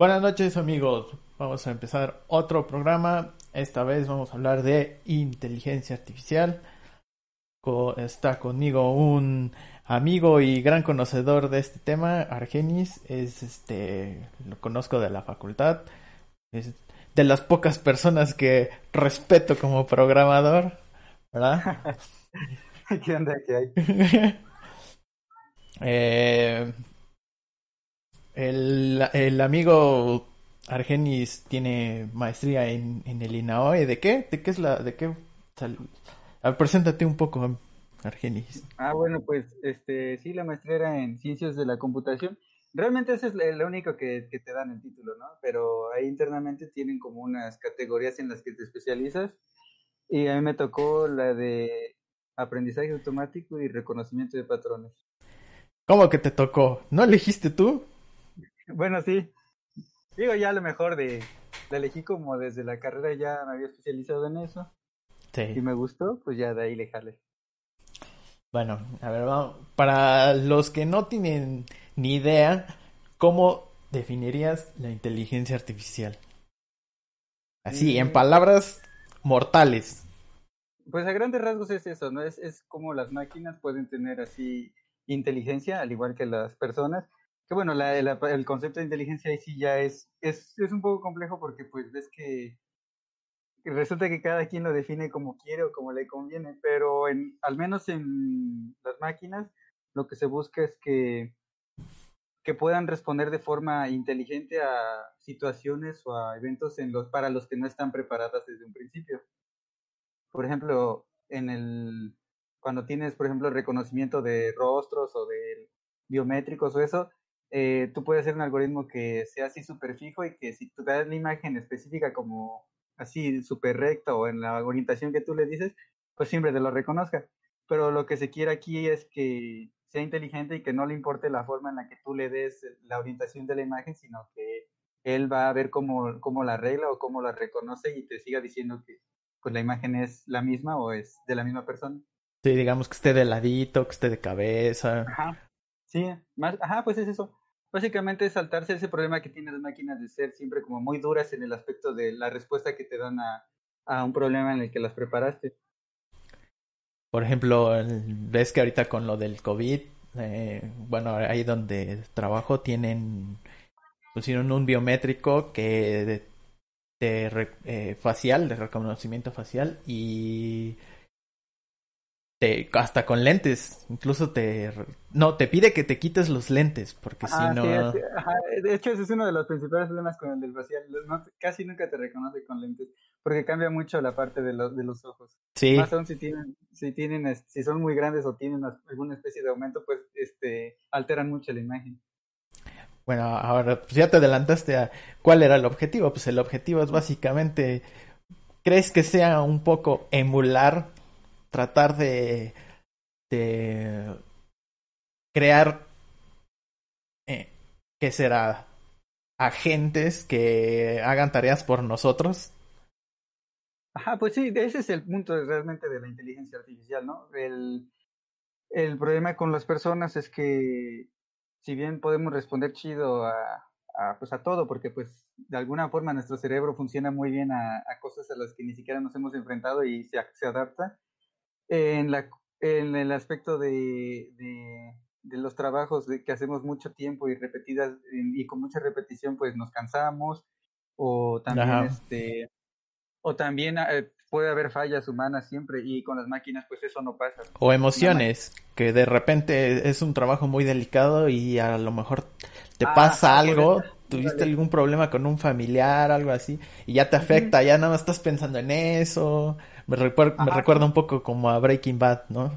Buenas noches amigos, vamos a empezar otro programa. Esta vez vamos a hablar de inteligencia artificial. Está conmigo un amigo y gran conocedor de este tema, Argenis. Es este, lo conozco de la facultad. Es de las pocas personas que respeto como programador, ¿verdad? ¿Qué onda que hay? eh, el, el amigo Argenis tiene maestría en, en el INAOE. ¿De qué? ¿De qué es la...? ¿De qué? A preséntate un poco, Argenis. Ah, bueno, pues este sí, la maestría era en Ciencias de la Computación. Realmente ese es lo único que, que, te dan el título, ¿no? Pero ahí internamente tienen como unas categorías en las que te especializas. Y a mí me tocó la de aprendizaje automático y reconocimiento de patrones. ¿Cómo que te tocó? ¿No elegiste tú? Bueno, sí. Digo, ya a lo mejor de, la elegí como desde la carrera ya me había especializado en eso. Sí. Y me gustó, pues ya de ahí le jale. Bueno, a ver, vamos. Para los que no tienen ni idea, ¿cómo definirías la inteligencia artificial? Así, en mm. palabras mortales. Pues a grandes rasgos es eso, ¿no? Es, es como las máquinas pueden tener así inteligencia, al igual que las personas, que bueno, la, el concepto de inteligencia ahí sí ya es, es, es un poco complejo porque pues ves que resulta que cada quien lo define como quiere o como le conviene, pero en, al menos en las máquinas lo que se busca es que, que puedan responder de forma inteligente a situaciones o a eventos en los, para los que no están preparadas desde un principio. Por ejemplo, en el, cuando tienes, por ejemplo, reconocimiento de rostros o de biométricos o eso, eh, tú puedes hacer un algoritmo que sea así súper fijo y que si tú das la imagen específica como así súper recta o en la orientación que tú le dices, pues siempre te lo reconozca. Pero lo que se quiere aquí es que sea inteligente y que no le importe la forma en la que tú le des la orientación de la imagen, sino que él va a ver cómo, cómo la arregla o cómo la reconoce y te siga diciendo que pues la imagen es la misma o es de la misma persona. Sí, digamos que esté de ladito, que esté de cabeza. Ajá. Sí, más, ajá, pues es eso. Básicamente es saltarse ese problema que tienen las máquinas de ser siempre como muy duras en el aspecto de la respuesta que te dan a, a un problema en el que las preparaste. Por ejemplo, ves que ahorita con lo del COVID, eh, bueno, ahí donde trabajo tienen, pusieron un biométrico que de, de eh, facial, de reconocimiento facial y te, hasta con lentes, incluso te, no, te pide que te quites los lentes, porque si no... De hecho, ese es uno de los principales problemas con el del facial, casi nunca te reconoce con lentes, porque cambia mucho la parte de, los de los ojos. Sí. Más aún si tienen, si tienen, si son muy grandes o tienen alguna especie de aumento, pues, este, alteran mucho la imagen. Bueno, ahora, pues ya te adelantaste a cuál era el objetivo, pues el objetivo es básicamente, ¿crees que sea un poco emular tratar de, de crear, eh, ¿qué será? Agentes que hagan tareas por nosotros. Ajá, pues sí, ese es el punto realmente de la inteligencia artificial, ¿no? El, el problema con las personas es que si bien podemos responder chido a, pues a todo, porque pues de alguna forma nuestro cerebro funciona muy bien a, a cosas a las que ni siquiera nos hemos enfrentado y se, se adapta, en, la, en el aspecto de, de, los trabajos de que hacemos mucho tiempo y repetidas y con mucha repetición pues nos cansamos o también este o también eh, puede haber fallas humanas siempre y con las máquinas pues eso no pasa. O emociones, que de repente es un trabajo muy delicado y a lo mejor te ah, pasa algo, tuviste algún problema con un familiar, algo así, y ya te afecta, ya nada más estás pensando en eso. Me, me recuerda un poco como a Breaking Bad, ¿no?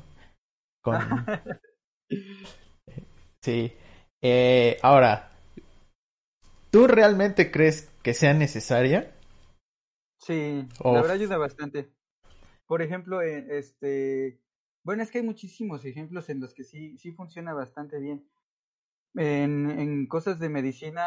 Con... sí. Eh, ahora, ¿tú realmente crees que sea necesaria? Sí, la verdad ayuda bastante. Por ejemplo, eh, este, bueno, es que hay muchísimos ejemplos en los que sí, sí funciona bastante bien. En, en cosas de medicina,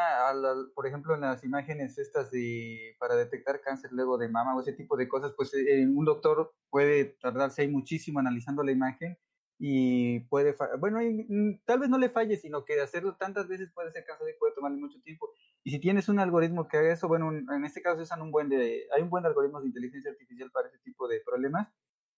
por ejemplo, en las imágenes estas de para detectar cáncer luego de mama o ese tipo de cosas, pues eh, un doctor puede tardarse ahí muchísimo analizando la imagen y puede, bueno, mm, tal vez no le falle, sino que hacerlo tantas veces puede ser cansado y puede tomarle mucho tiempo. Y si tienes un algoritmo que haga eso, bueno, en este caso usan un buen de, hay un buen de algoritmos de inteligencia artificial para ese tipo de problemas.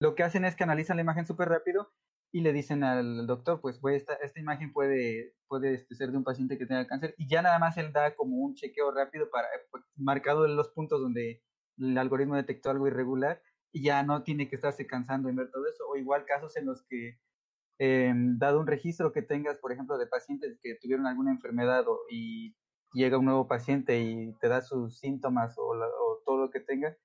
Lo que hacen es que analizan la imagen súper rápido y le dicen al doctor, pues, pues esta, esta imagen puede, puede este, ser de un paciente que tenga cáncer y ya nada más él da como un chequeo rápido para pues, marcado los puntos donde el algoritmo detectó algo irregular y ya no tiene que estarse cansando en ver todo eso. O igual casos en los que, eh, dado un registro que tengas, por ejemplo, de pacientes que tuvieron alguna enfermedad o, y llega un nuevo paciente y te da sus síntomas o, o todo lo que tenga,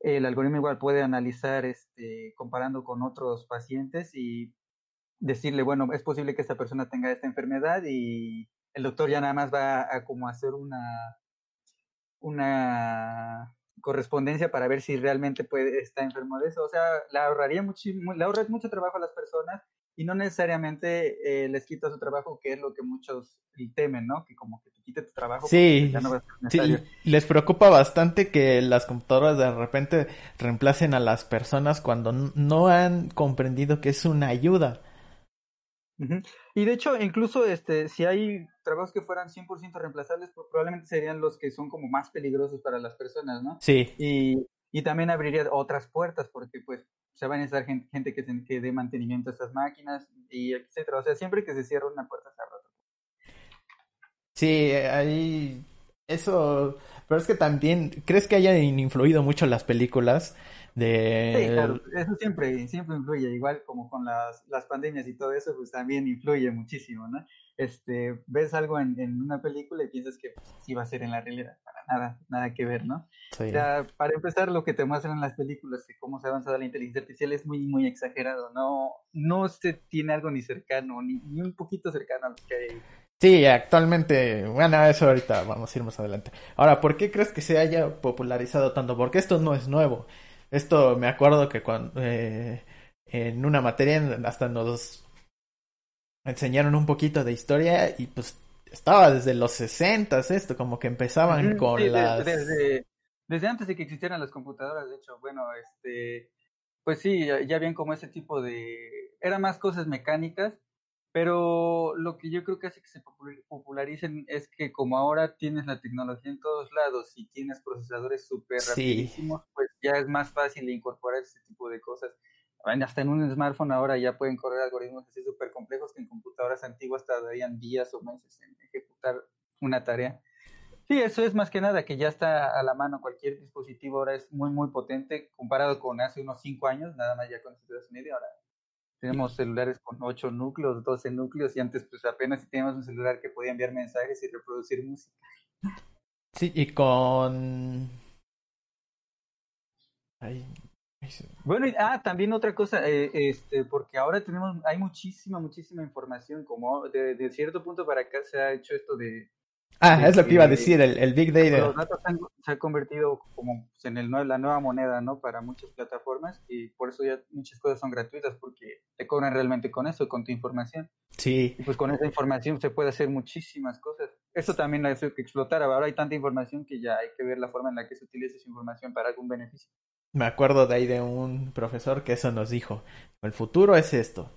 el algoritmo igual puede analizar este, comparando con otros pacientes y decirle, bueno, es posible que esta persona tenga esta enfermedad y el doctor ya nada más va a, como hacer una, una correspondencia para ver si realmente puede, está enfermo de eso. O sea, le ahorraría muchísimo, le ahorra mucho trabajo a las personas y no necesariamente eh, les quita su trabajo, que es lo que muchos temen, ¿no? Que como que te quite tu trabajo. Sí, sí, les preocupa bastante que las computadoras de repente reemplacen a las personas cuando no han comprendido que es una ayuda. Y de hecho, incluso este, si hay trabajos que fueran 100% reemplazables, probablemente serían los que son como más peligrosos para las personas, ¿no? Sí. Y, y también abriría otras puertas, porque pues se va a necesitar gente, que, que dé mantenimiento a estas máquinas, y etcétera. O sea, siempre que se cierra una puerta se abre otra. Sí, ahí eso, pero es que también, ¿crees que hayan influido mucho las películas? De... Sí, claro, eso siempre, siempre influye, igual como con las, las pandemias y todo eso, pues también influye muchísimo, ¿no? Este, ves algo en, en una película y piensas que pues, sí va a ser en la realidad, para nada, nada que ver, ¿no? para empezar, lo que te muestran en las películas de cómo se ha avanzado la inteligencia artificial es muy, muy exagerado, no, no se tiene algo ni cercano, ni, ni un poquito cercano a lo que hay Sí, actualmente, bueno, eso ahorita vamos a ir más adelante. Ahora, ¿por qué crees que se haya popularizado tanto? Porque esto no es nuevo. Esto me acuerdo que cuando eh, en una materia hasta nos enseñaron un poquito de historia y pues estaba desde los 60 esto, como que empezaban con las... Desde, desde, antes de que existieran las computadoras, de hecho, bueno, este, pues sí, ya habían como ese tipo de... Eran más cosas mecánicas pero lo que yo creo que hace que se popularicen es que como ahora tienes la tecnología en todos lados y tienes procesadores súper rapidísimos, pues ya es más fácil incorporar ese tipo de cosas. Hasta en un smartphone ahora ya pueden correr algoritmos así súper complejos que en computadoras antiguas tardarían días o meses en ejecutar una tarea. Sí, eso es más que nada, que ya está a la mano. Cualquier dispositivo ahora es muy, muy potente comparado con hace unos 5 años, nada más ya con y media. Ahora tenemos celulares con 8 núcleos, 12 núcleos y antes pues apenas teníamos un celular que podía enviar mensajes y reproducir música. Sí, y con... Bueno, y, ah, también otra cosa, eh, este, porque ahora tenemos, hay muchísima, muchísima información, como de, de cierto punto para acá se ha hecho esto de Ah, es lo que iba a decir, el, Big Data. Los datos se han convertido como en el, la nueva moneda, ¿no? Para muchas plataformas y por eso ya muchas cosas son gratuitas porque te cobran realmente con eso, con tu información. Sí. Y pues con esa información se puede hacer muchísimas cosas. Eso también ha hecho que explotara. Ahora hay tanta información que ya hay que ver la forma en la que se utiliza esa información para algún beneficio. Me acuerdo de ahí de un profesor que eso nos dijo. El futuro es esto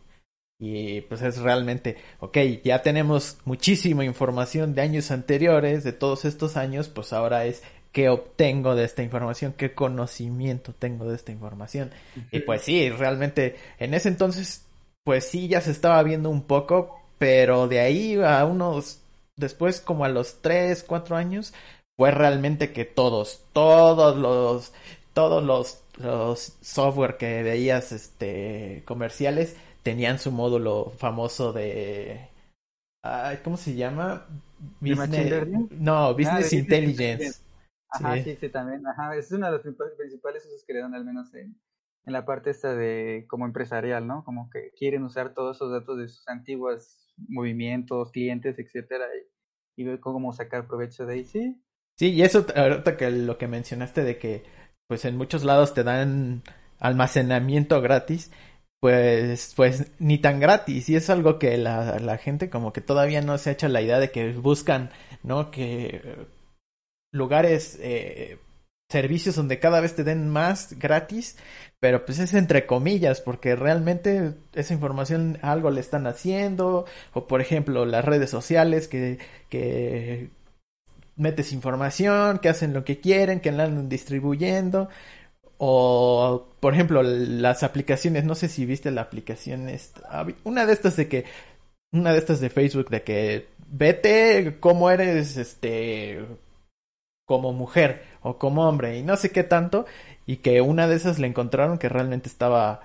y pues es realmente, ok, ya tenemos muchísima información de años anteriores, de todos estos años, pues ahora es qué obtengo de esta información, qué conocimiento tengo de esta información. Y pues sí, realmente en ese entonces, pues sí, ya se estaba viendo un poco, pero de ahí a unos, después como a los tres, cuatro años, fue realmente que todos, todos los, todos los, los software que veías, este, comerciales, tenían su módulo famoso de... ¿Cómo se llama? Business... No, ah, Business Intelligence. Ajá, sí. sí, también. Ajá, es uno de los principales usos que le dan al menos en, en la parte esta de como empresarial, ¿no? Como que quieren usar todos esos datos de sus antiguos movimientos, clientes, etcétera, y, y ver cómo sacar provecho de ahí, sí. Sí, y eso ahorita que lo que mencionaste de que pues en muchos lados te dan almacenamiento gratis, pues, pues ni tan gratis. Y es algo que la, la gente como que todavía no se ha hecho la idea de que buscan, ¿no? Que lugares, eh, servicios donde cada vez te den más gratis, pero pues es entre comillas, porque realmente esa información algo le están haciendo, o por ejemplo las redes sociales que, que metes información, que hacen lo que quieren, que la andan distribuyendo. O, por ejemplo, las aplicaciones, no sé si viste la aplicación, esta, una de estas de que, una de estas de Facebook de que vete cómo eres, este, como mujer o como hombre y no sé qué tanto, y que una de esas le encontraron que realmente estaba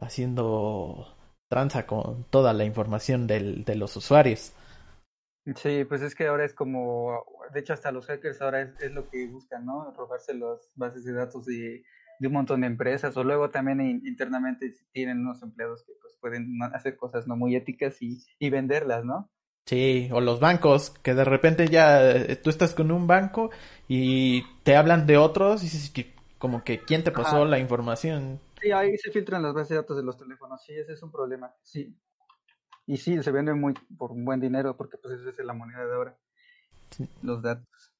haciendo tranza con toda la información del, de los usuarios. Sí, pues es que ahora es como, de hecho hasta los hackers ahora es, lo que buscan, ¿no? Robarse las bases de datos de, de un montón de empresas o luego también internamente tienen unos empleados que pues pueden hacer cosas no muy éticas y, y venderlas, ¿no? Sí, o los bancos, que de repente ya eh, tú estás con un banco y te hablan de otros y dices que como que quién te pasó la información. Sí, ahí se filtran las bases de datos de los teléfonos, sí, ese es un problema, sí. Y sí, se vende muy por un buen dinero porque pues esa es la moneda de ahora. Los datos.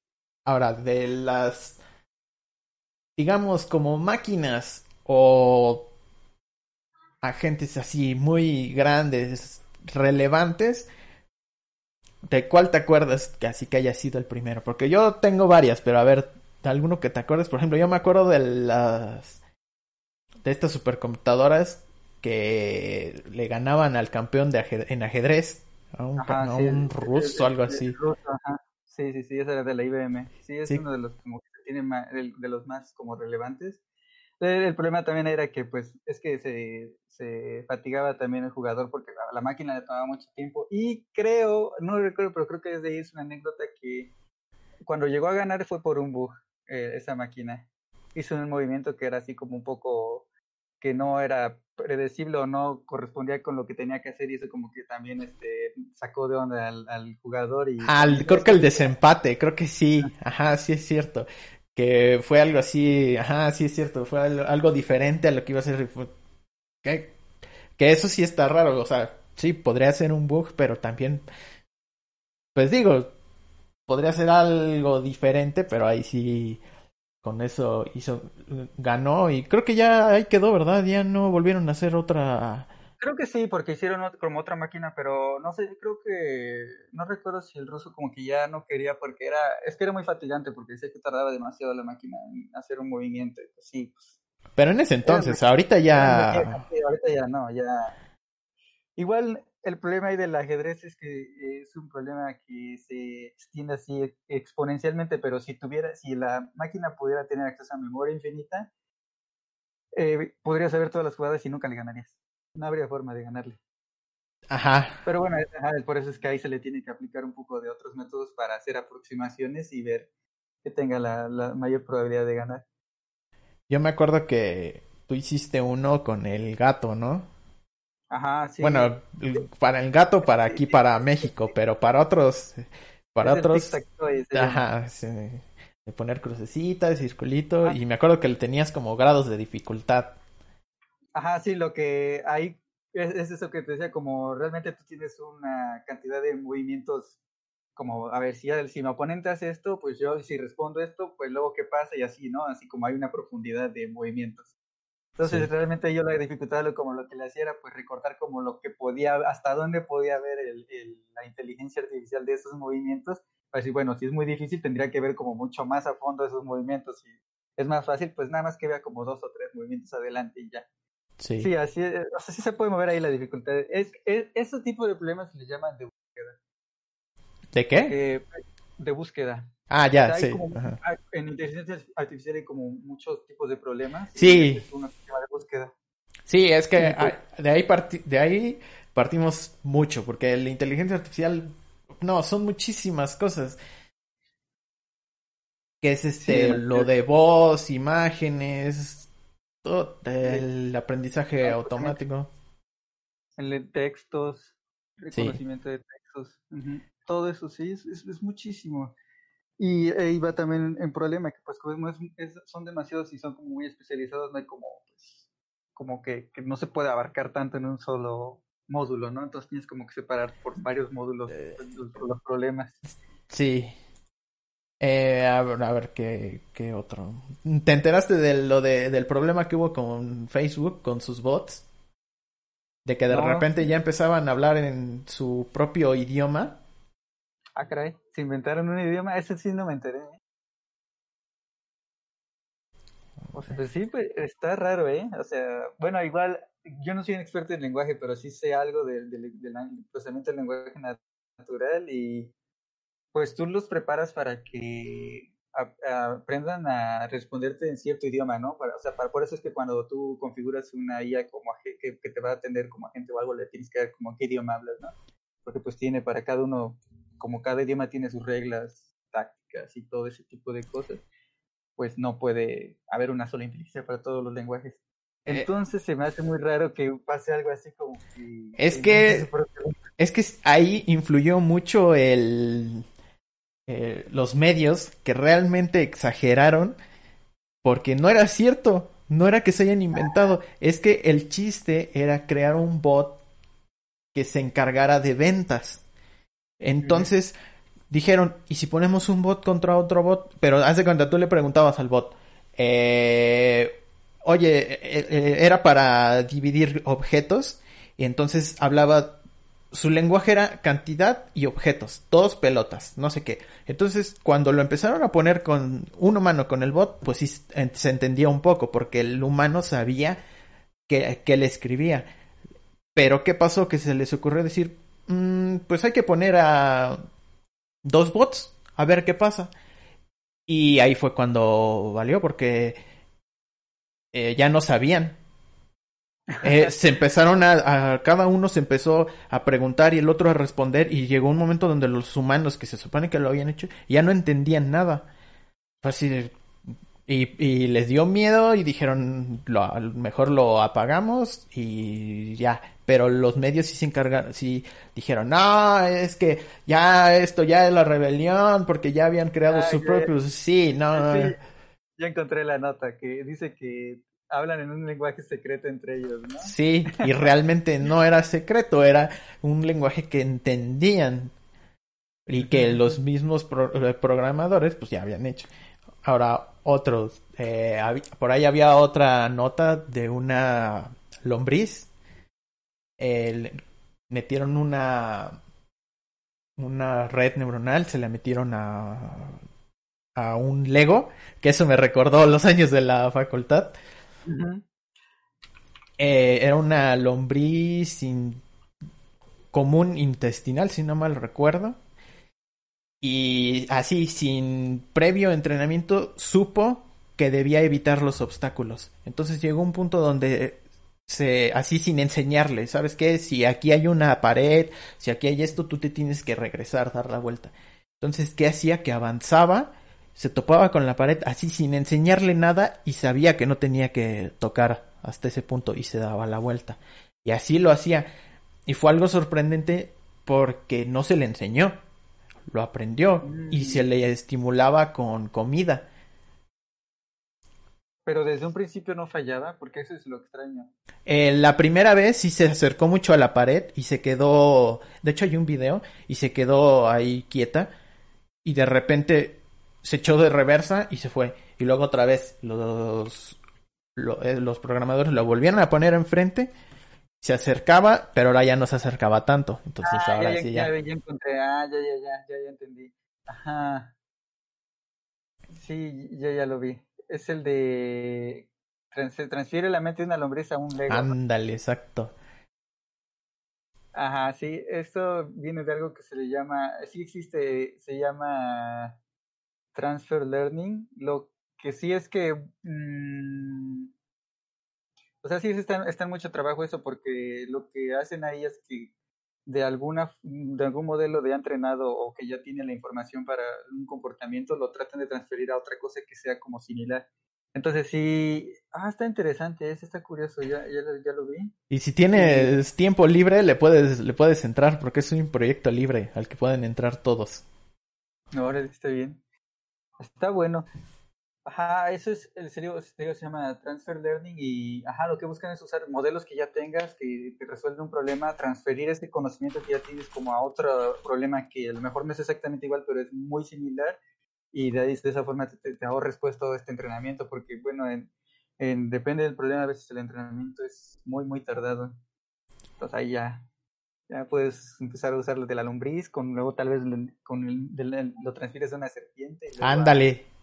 Ahora, de las, digamos, como máquinas o agentes así muy grandes, relevantes, ¿de cuál te acuerdas que así que haya sido el primero? Porque yo tengo varias, pero a ver, alguno que te acuerdes, por ejemplo, yo me acuerdo de las de estas supercomputadoras que le ganaban al campeón de en ajedrez, a un, un ruso, algo así. Sí, sí, sí, esa era de la IBM. Sí, es uno de los como que tiene de los más como relevantes. El, problema también era que, pues, es que se, se fatigaba también el jugador porque la, máquina le tomaba mucho tiempo. Y creo, no recuerdo, pero creo que desde ahí es una anécdota que cuando llegó a ganar fue por un bug, eh, esa máquina. Hizo un movimiento que era así como un poco que no era predecible o no correspondía con lo que tenía que hacer y eso como que también este sacó de onda al, al jugador y al creo que el desempate creo que sí ajá sí es cierto que fue algo así, ajá, sí es cierto, fue algo, diferente a lo que iba a ser. Que, que eso sí está raro, o sea, sí, podría ser un bug, pero también, pues digo, podría ser algo diferente, pero ahí sí, con eso hizo, ganó y creo que ya ahí quedó, ¿verdad? Ya no volvieron a hacer otra Creo que sí, porque hicieron como otra máquina, pero no sé, creo que no recuerdo si el ruso como que ya no quería porque era, es que era muy fatigante porque sé que tardaba demasiado la máquina en hacer un movimiento, pues sí. Pues, pero en ese entonces, ahorita ya... ahorita ya no, ya... Igual el problema ahí del ajedrez es que es un problema que se extiende así exponencialmente, pero si tuviera, si la máquina pudiera tener acceso a memoria infinita, eh, podrías saber todas las jugadas y nunca le ganarías no habría forma de ganarle. Ajá. Pero bueno, por eso es que ahí se le tiene que aplicar un poco de otros métodos para hacer aproximaciones y ver que tenga la, la mayor probabilidad de ganar. Yo me acuerdo que tú hiciste uno con el gato, ¿no? Ajá, sí. Bueno, para el gato, para aquí, para México, pero para otros, para otros, ajá, sí, de poner crucecitas, circulito, y me acuerdo que le tenías como grados de dificultad. Ajá, sí, lo que hay es, eso que te decía, como realmente tú tienes una cantidad de movimientos, como, a ver, si, si mi oponente hace esto, pues yo si respondo esto, pues luego qué pasa y así, ¿no? Así como hay una profundidad de movimientos. Entonces, realmente yo la dificultad, como lo que le hacía era, pues, recortar como lo que podía, hasta dónde podía ver el, la inteligencia artificial de esos movimientos. Pues, decir, bueno, si es muy difícil, tendría que ver como mucho más a fondo esos movimientos. Si es más fácil, pues nada más que vea como dos o tres movimientos adelante y ya. Sí. sí, así o sea, sí se puede mover ahí la dificultad. Es, es, ese tipo de problemas se le llaman de búsqueda. ¿De qué? de búsqueda. Ah, ya, sí. en inteligencia artificial hay como muchos tipos de problemas. Sí. Es una de búsqueda. Sí, es que de, ahí de ahí partimos mucho, porque la inteligencia artificial, no, son muchísimas cosas. Que es este, lo de voz, imágenes, el aprendizaje automático. El de textos, reconocimiento de textos. Todo eso sí, es, es, muchísimo. Y ahí va también en problema, que pues como es, son demasiados y son como muy especializados, no hay como, pues, como que, que, no se puede abarcar tanto en un solo módulo, ¿no? Entonces tienes como que separar por varios módulos eh, los problemas. Sí, eh, a ver, a ver ¿qué, ¿qué, otro. ¿Te enteraste de lo de, del problema que hubo con Facebook, con sus bots? De que de repente ya empezaban a hablar en su propio idioma. Ah, caray, se inventaron un idioma, ese sí no me enteré. ¿eh? O sea, pues sí, pues está raro, ¿eh? O sea, bueno, igual, yo no soy un experto en lenguaje, pero sí sé algo del, del, procesamiento del lenguaje natural y pues tú los preparas para que aprendan a responderte en cierto idioma, ¿no? Para, o sea, para, por eso es que cuando tú configuras una IA como que, que te va a atender como agente o algo, le tienes que ver como qué idioma hablas, ¿no? Porque pues tiene para cada uno, como cada idioma tiene sus reglas tácticas y todo ese tipo de cosas, pues no puede haber una sola inteligencia para todos los lenguajes. Eh, Entonces se me hace muy raro que pase algo así como que... Es que... Es que ahí influyó mucho el eh, los medios que realmente exageraron porque no era cierto, no era que se hayan inventado, es que el chiste era crear un bot que se encargara de ventas. Entonces dijeron, ¿y si ponemos un bot contra otro bot? Pero hace cuando tú le preguntabas al bot, eh, oye, eh, era para dividir objetos y entonces hablaba su lenguaje era cantidad y objetos, todos pelotas, no sé qué. Entonces, cuando lo empezaron a poner con un humano con el bot, pues sí se entendía un poco, porque el humano sabía que, que le escribía. Pero, ¿qué pasó? Que se les ocurrió decir, mm, pues hay que poner a dos bots, a ver qué pasa. Y ahí fue cuando valió, porque eh, ya no sabían eh, se empezaron a, cada uno se empezó a preguntar y el otro a responder y llegó un momento donde los humanos que se supone que lo habían hecho ya no entendían nada. Fue y, y les dio miedo y dijeron, lo, mejor lo apagamos y ya. Pero los medios sí se encargaron, sí dijeron, no, es que ya esto ya es la rebelión porque ya habían creado su propio... Sí, no. Ya encontré la nota que dice que hablan en un lenguaje secreto entre ellos, ¿no? Sí, y realmente no era secreto, era un lenguaje que entendían y que los mismos eh, programadores pues ya habían hecho. Ahora, otros, eh, por ahí había otra nota de una lombriz, metieron una una red neuronal, se la metieron a a un Lego, que eso me recordó los años de la facultad. Eh, era una lombriz común intestinal, si no mal recuerdo. Y así, sin previo entrenamiento, supo que debía evitar los obstáculos. Entonces llegó un punto donde se, así sin enseñarle, ¿sabes qué? Si aquí hay una pared, si aquí hay esto, tú te tienes que regresar, dar la vuelta. Entonces, ¿qué hacía? Que avanzaba se topaba con la pared así sin enseñarle nada y sabía que no tenía que tocar hasta ese punto y se daba la vuelta. Y así lo hacía. Y fue algo sorprendente porque no se le enseñó, lo aprendió y se le estimulaba con comida. Pero desde un principio no fallaba, porque eso es lo extraño. Eh, la primera vez sí se acercó mucho a la pared y se quedó, de hecho hay un video, y se quedó ahí quieta y de repente se echó de reversa y se fue. Y luego otra vez los, eh, los, programadores lo volvieron a poner enfrente, se acercaba, pero ahora ya no se acercaba tanto. Entonces ah, ahora ya, sí ya. Ya, encontré, ah, ya, ya, ya, ya, ya entendí. Ajá. Sí, ya, ya lo vi. Es el de se transfiere la mente de una lombriz a un Lego. Ándale, exacto. Ajá, sí, esto viene de algo que se le llama, sí existe, se llama transfer learning. Lo que sí es que, mm, o sea, sí está, está en mucho trabajo eso porque lo que hacen ahí es que de alguna de algún modelo de entrenado o que ya tiene la información para un comportamiento lo tratan de transferir a otra cosa que sea como similar. Entonces sí, ah, está interesante, ese está curioso, ya, ya, lo vi. Y si tienes tiempo libre, le puedes, le puedes entrar, porque es un proyecto libre al que pueden entrar todos. Ahora está bien. Está bueno. Ajá, eso es, el serio, se llama Transfer Learning y, ajá, lo que buscan es usar modelos que ya tengas, que te resuelven un problema, transferir ese conocimiento que ya tienes como a otro problema que a lo mejor no es exactamente igual, pero es muy similar y de, ahí, de esa forma te, te, ahorres pues todo este entrenamiento, porque bueno, en, en, depende del problema, a veces el entrenamiento es muy, muy tardado. Entonces ahí ya Ya puedes empezar a usarlo de la lombriz, con luego tal vez con el, lo transfieres a una serpiente. Ándale.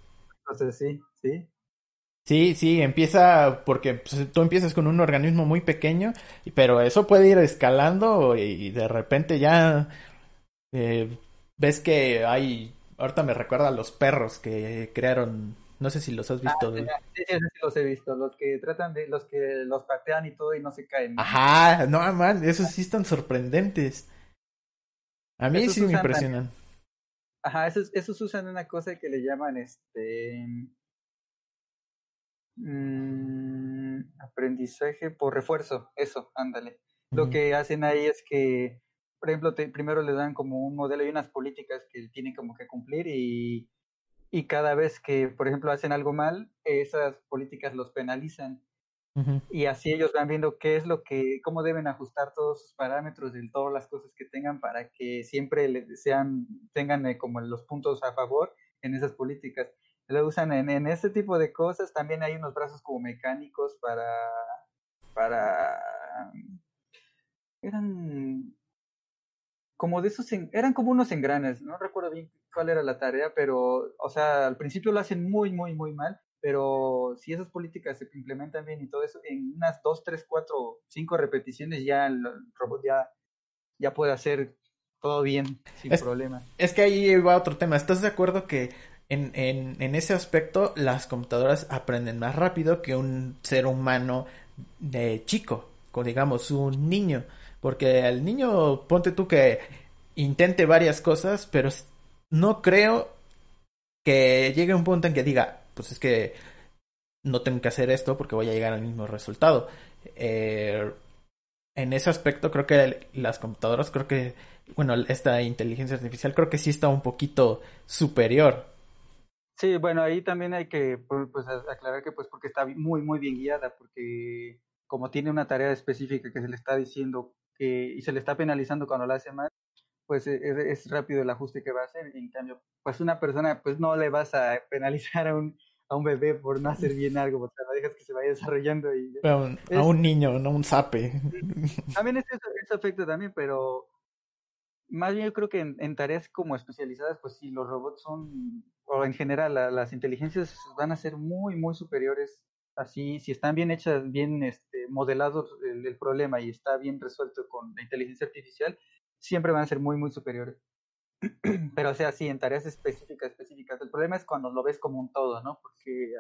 Entonces sí, sí. Sí, sí, empieza porque pues, tú empiezas con un organismo muy pequeño, pero eso puede ir escalando y de repente ya eh, ves que hay, ahorita me recuerda a los perros que crearon, no sé si los has visto. Ah, sí, sí, los he visto, los que tratan de, los que los patean y todo y no se caen. Ajá, no, man, esos sí están sorprendentes. A mí sí me impresionan. Ajá, esos, esos usan una cosa que le llaman este Mm, aprendizaje por refuerzo, eso, ándale. Lo que hacen ahí es que, por ejemplo, primero le dan como un modelo y unas políticas que tienen como que cumplir y, y cada vez que, por ejemplo, hacen algo mal, esas políticas los penalizan. Y así ellos van viendo qué es lo que, cómo deben ajustar todos sus parámetros de todas las cosas que tengan para que siempre sean, tengan eh, como los puntos a favor en esas políticas lo usan en, en ese tipo de cosas. También hay unos brazos como mecánicos para, para, eran como de esos, eran como unos engranes, no recuerdo bien cuál era la tarea, pero, o sea, al principio lo hacen muy, muy, muy mal, pero si esas políticas se implementan bien y todo eso, en unas dos, tres, cuatro, cinco repeticiones ya el robot ya, ya puede hacer todo bien, sin problema. Es que ahí va otro tema. ¿Estás de acuerdo que en, en, en, ese aspecto las computadoras aprenden más rápido que un ser humano de chico, o digamos un niño, porque el niño, ponte tú que intente varias cosas, pero no creo que llegue un punto en que diga, pues es que no tengo que hacer esto porque voy a llegar al mismo resultado. Eh, en ese aspecto creo que las computadoras, creo que, bueno, esta inteligencia artificial creo que sí está un poquito superior Sí, bueno, ahí también hay que pues, aclarar que pues porque está muy, muy bien guiada, porque como tiene una tarea específica que se le está diciendo que, y se le está penalizando cuando la hace mal, pues e, e, es, rápido el ajuste que va a hacer. En cambio, pues una persona, pues no le vas a penalizar a un, a un bebé por no hacer bien algo, o sea, no dejas que se vaya desarrollando. Y, a un niño, no un sape. También es ese efecto también, pero más bien yo creo que en, tareas como especializadas, pues sí, los robots son, o en general las inteligencias van a ser muy, muy superiores. Así, si están bien hechas, bien este, modelados el, problema y está bien resuelto con la inteligencia artificial, siempre van a ser muy, muy superiores. Pero o sea, sí, en tareas específicas, específicas. El problema es cuando lo ves como un todo, ¿no? Porque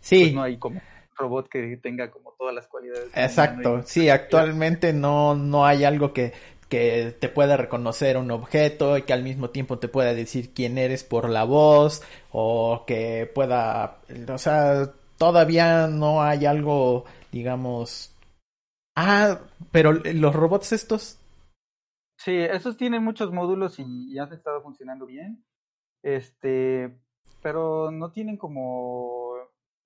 sí. Pues, no hay como robot que tenga como todas las cualidades. Exacto, sí, actualmente no, no hay algo que que te pueda reconocer un objeto y que al mismo tiempo te pueda decir quién eres por la voz o que pueda, o sea, todavía no hay algo, digamos, ah, pero los robots estos. Sí, esos tienen muchos módulos y, han estado funcionando bien, este, pero no tienen como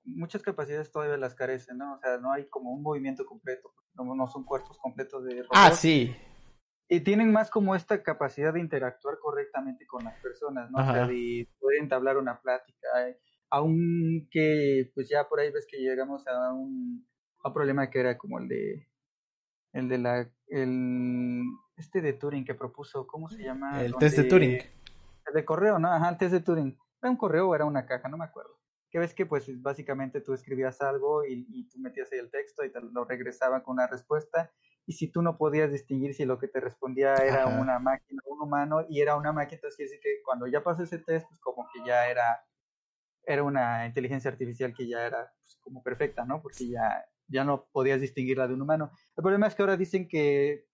muchas capacidades todavía las carecen, ¿no? O sea, no hay como un movimiento completo, no, no son cuerpos completos de robots. Ah, sí y tienen más como esta capacidad de interactuar correctamente con las personas, ¿no? O sea, de poder entablar una plática, eh, aunque pues ya por ahí ves que llegamos a un, problema que era como el de el de la el este de Turing que propuso, ¿cómo se llama? El test de Turing. El de correo, ¿no? Ajá, el test de Turing. ¿Era un correo o era una caja? No me acuerdo. Que ves que pues básicamente tú escribías algo y, y tú metías ahí el texto y te lo regresaba con una respuesta y si tú no podías distinguir si lo que te respondía era una máquina o un humano y era una máquina, entonces quiere decir que cuando ya pasó ese test, pues como que ya era, era una inteligencia artificial que ya era pues, como perfecta, ¿no? Porque ya, ya no podías distinguirla de un humano. El problema es que ahora dicen que,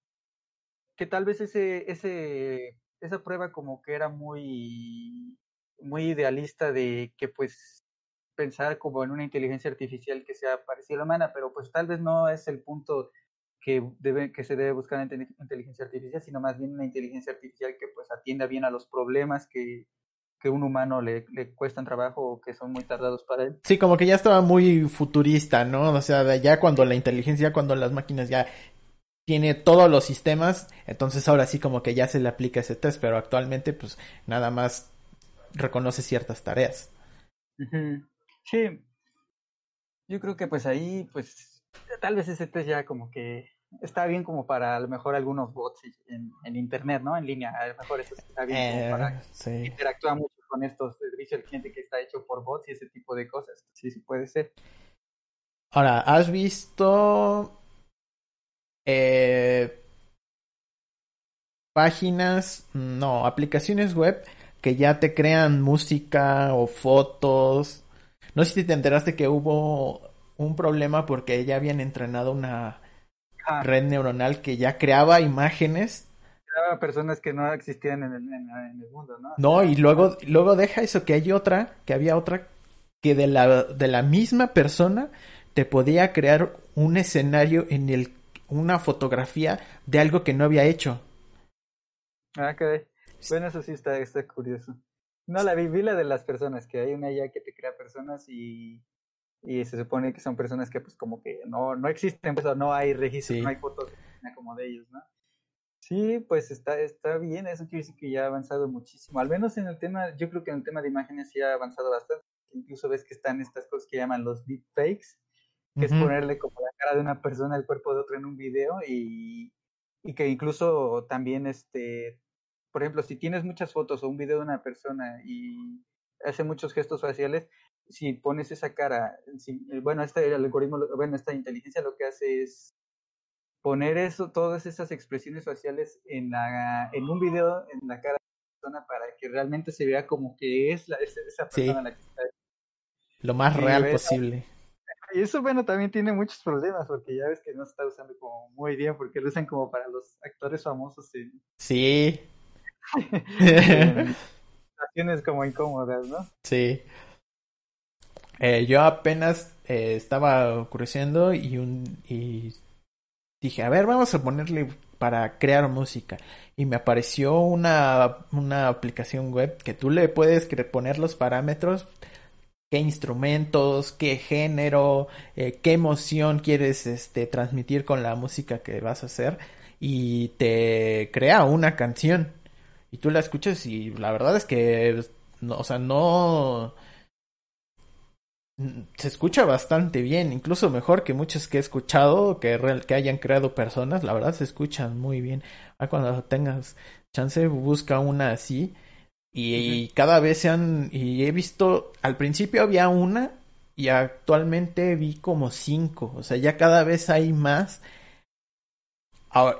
que tal vez ese, ese, esa prueba como que era muy, muy idealista de que pues pensar como en una inteligencia artificial que sea parecida a la humana, pero pues tal vez no es el punto que, debe, que se debe buscar en inteligencia artificial, sino más bien una inteligencia artificial que pues atienda bien a los problemas que, que un humano le, le cuestan trabajo o que son muy tardados para él. Sí, como que ya estaba muy futurista, ¿no? O sea, ya cuando la inteligencia, cuando las máquinas ya tiene todos los sistemas, entonces ahora sí como que ya se le aplica ese test, pero actualmente pues nada más reconoce ciertas tareas. Sí, yo creo que pues ahí pues tal vez ese test ya como que está bien como para a lo mejor algunos bots en, en internet, ¿no? En línea, a lo mejor eso está bien como para Eh, sí. interactúa mucho con estos servicios al cliente que está hecho por bots y ese tipo de cosas. Sí, sí puede ser. Ahora, ¿has visto eh, páginas, no, aplicaciones web que ya te crean música o fotos? No sé si te enteraste que hubo un problema porque ya habían entrenado una Red neuronal que ya creaba imágenes. creaba personas que no existían en el, en, en el mundo, ¿no? No, y luego, luego deja eso que hay otra, que había otra que de la, de la misma persona te podía crear un escenario en el, una fotografía de algo que no había hecho. Ah, caray. Bueno, eso sí está, está curioso. No, la vi, vi la de las personas, que hay una ya que te crea personas y, y se supone que son personas que pues como que no, no existen, pues o no hay registros, Sí. no hay fotos como de ellos, ¿no? Sí, pues está, está bien, eso quiere decir que ya ha avanzado muchísimo, al menos en el tema, yo creo que en el tema de imágenes sí ha avanzado bastante, incluso ves que están estas cosas que llaman los deepfakes, que es Ujú. ponerle como la cara de una persona al cuerpo de otro en un video y, y que incluso también este por ejemplo, si tienes muchas fotos o un video de una persona y hace muchos gestos faciales, si pones esa cara, si- eh, bueno, este algoritmo, bueno, esta inteligencia lo que hace es poner eso, todas esas expresiones faciales en la, en un video, en la cara de la persona para que realmente se vea como que es la, esa, Sí. persona la que está. Lo más Sí, real ves, posible. Y eso, bueno, también tiene muchos problemas porque ya ves que no se está usando como muy bien porque lo usan como para los actores famosos en, Sí. en situaciones como incómodas, ¿no? Sí. Eh, yo apenas eh, estaba curioseando y un y dije, a ver, vamos a ponerle para crear música. Y me apareció una, una aplicación web que tú le puedes poner los parámetros, qué instrumentos, qué género, eh, qué emoción quieres este, transmitir con la música que vas a hacer. Y te crea una canción. Y tú la escuchas y la verdad es que, o sea, no... Se escucha bastante bien, incluso mejor que muchos que he escuchado, que, real- que hayan creado personas, la verdad se escuchan muy bien. Ah, cuando tengas chance, busca una así. Y, y cada vez se han, y he visto, al principio había una y actualmente vi como cinco, o sea, ya cada vez hay más.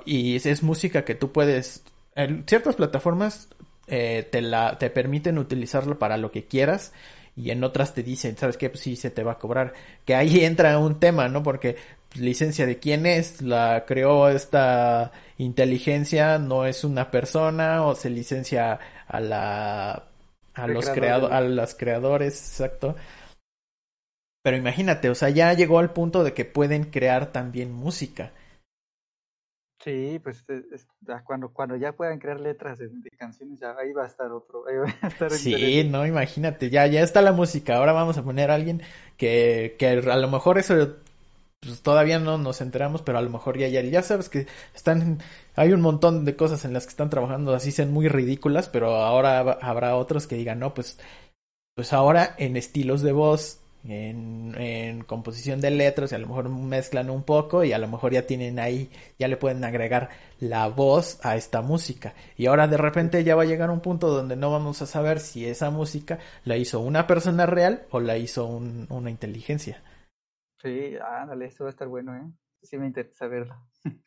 Y es, es música que tú puedes, en ciertas plataformas eh, te la, te permiten utilizarlo para lo que quieras y en otras te dicen, ¿sabes qué? Pues sí, se te va a cobrar. Que ahí entra un tema, ¿no? Porque pues, licencia de quién es, la creó esta inteligencia, no es una persona o se licencia a la a El los creador creado, a los creadores, exacto. Pero imagínate, o sea, ya llegó al punto de que pueden crear también música. Sí, pues es- es- ya cuando, cuando ya puedan crear letras de, de canciones, ya ahí va a estar otro, ahí va a estar Sí, no, imagínate, ya, ya está la música. Ahora vamos a poner a alguien que, que a lo mejor eso pues, todavía no nos enteramos, pero a lo mejor ya, ya, ya sabes que están, hay un montón de cosas en las que están trabajando, así sean muy ridículas, pero ahora hab- habrá otros que digan, no, pues, pues ahora en estilos de voz, en, en composición de letras, y a lo mejor mezclan un poco y a lo mejor ya tienen ahí, ya le pueden agregar la voz a esta música. Y ahora de repente ya va a llegar un punto donde no vamos a saber si esa música la hizo una persona real o la hizo un- una inteligencia. Sí, ándale, eso va a estar bueno, ¿eh? Sí me interesa verlo.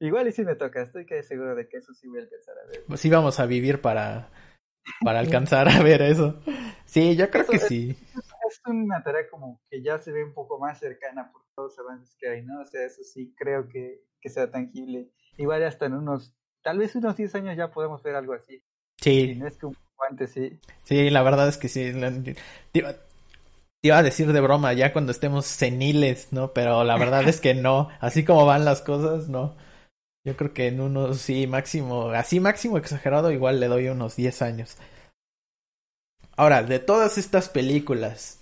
Igual y si me toca, estoy que seguro de que eso sí voy a alcanzar a ver. Sí vamos a vivir para, para alcanzar a ver eso. Sí, yo creo Eso que sí. Es una tarea como que ya se ve un poco más cercana por todos los avances que hay, ¿no? O sea, eso sí creo que, que sea tangible. Igual hasta en unos, tal vez unos 10 años ya podemos ver algo así. Si Sí, no es que un poco antes, sí. sí, la verdad es que sí. La- Te iba, te iba a decir de broma ya cuando estemos seniles, ¿no? Pero la verdad es que no. Así como van las cosas, no. Yo creo que en unos, sí, máximo, así máximo exagerado, igual le doy unos 10 años. Ahora, de todas estas películas,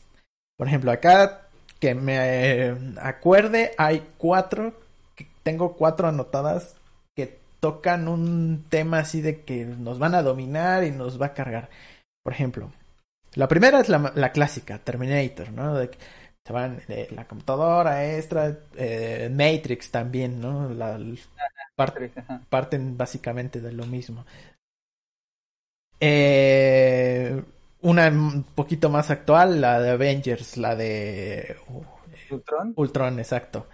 por ejemplo, acá que me eh, acuerde, hay cuatro, tengo cuatro anotadas que tocan un tema así de que nos van a dominar y nos va a cargar. Por ejemplo, la primera es la, la clásica, Terminator, ¿no? De que se van de la computadora extra, eh, Matrix también, ¿no? La, parten básicamente de lo mismo. Eh, una un poquito más actual, la de Avengers, la de uh, Ultron. Ultron, exacto.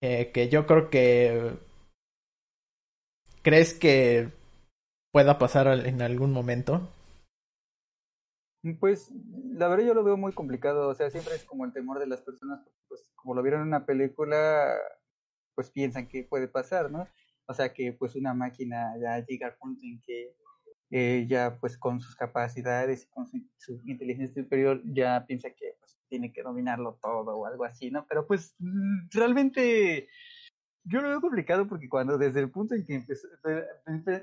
eh, que yo creo que ¿Crees que pueda pasar en algún momento? Pues la verdad yo lo veo muy complicado, o sea, siempre es como el temor de las personas, pues como lo vieron en una película, pues piensan que puede pasar, ¿no? O sea, que pues una máquina ya llega al punto en que eh, ya pues con sus capacidades y con su, inteligencia superior ya piensa que pues tiene que dominarlo todo o algo así, ¿no? Pero pues mm, realmente yo lo veo complicado porque cuando desde el punto en que empezó,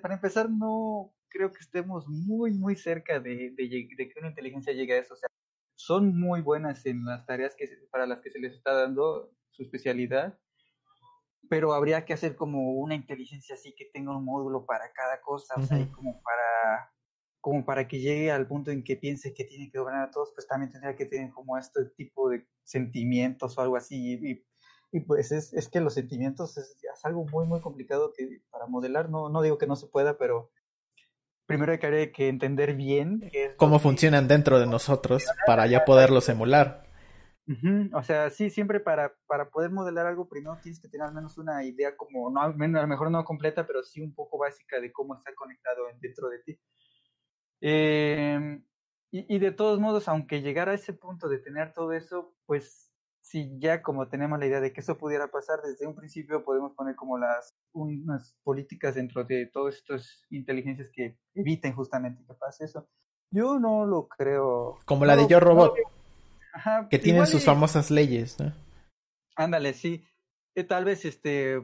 para empezar no creo que estemos muy, muy cerca de, de, de, que una inteligencia llegue a eso. O sea, son muy buenas en las tareas que para las que se les está dando su especialidad, pero habría que hacer como una inteligencia así que tenga un módulo para cada cosa, o sea, y como para como para que llegue al punto en que piense que tiene que gobernar a todos, pues también tendría que tener como este tipo de sentimientos o algo así, y, y pues es, es, que los sentimientos es, es, algo muy, muy complicado que para modelar, no, no digo que no se pueda, pero primero hay que, que entender bien qué cómo funcionan dentro de nosotros para ya poderlos emular. Uh -huh. O sea, sí, siempre para, para poder modelar algo, primero tienes que tener al menos una idea como, no, a lo mejor no completa, pero sí un poco básica de cómo está conectado dentro de ti. Eh, y, y de todos modos, aunque llegara a ese punto de tener todo eso, pues si ya como tenemos la idea de que eso pudiera pasar, desde un principio podemos poner como las unas políticas dentro de todas estas inteligencias que eviten justamente que pase eso. Yo no lo creo. Como la no, de Yo Robot, no, ajá, que tienen sus famosas leyes, ¿no? Ándale, sí. Eh, tal vez este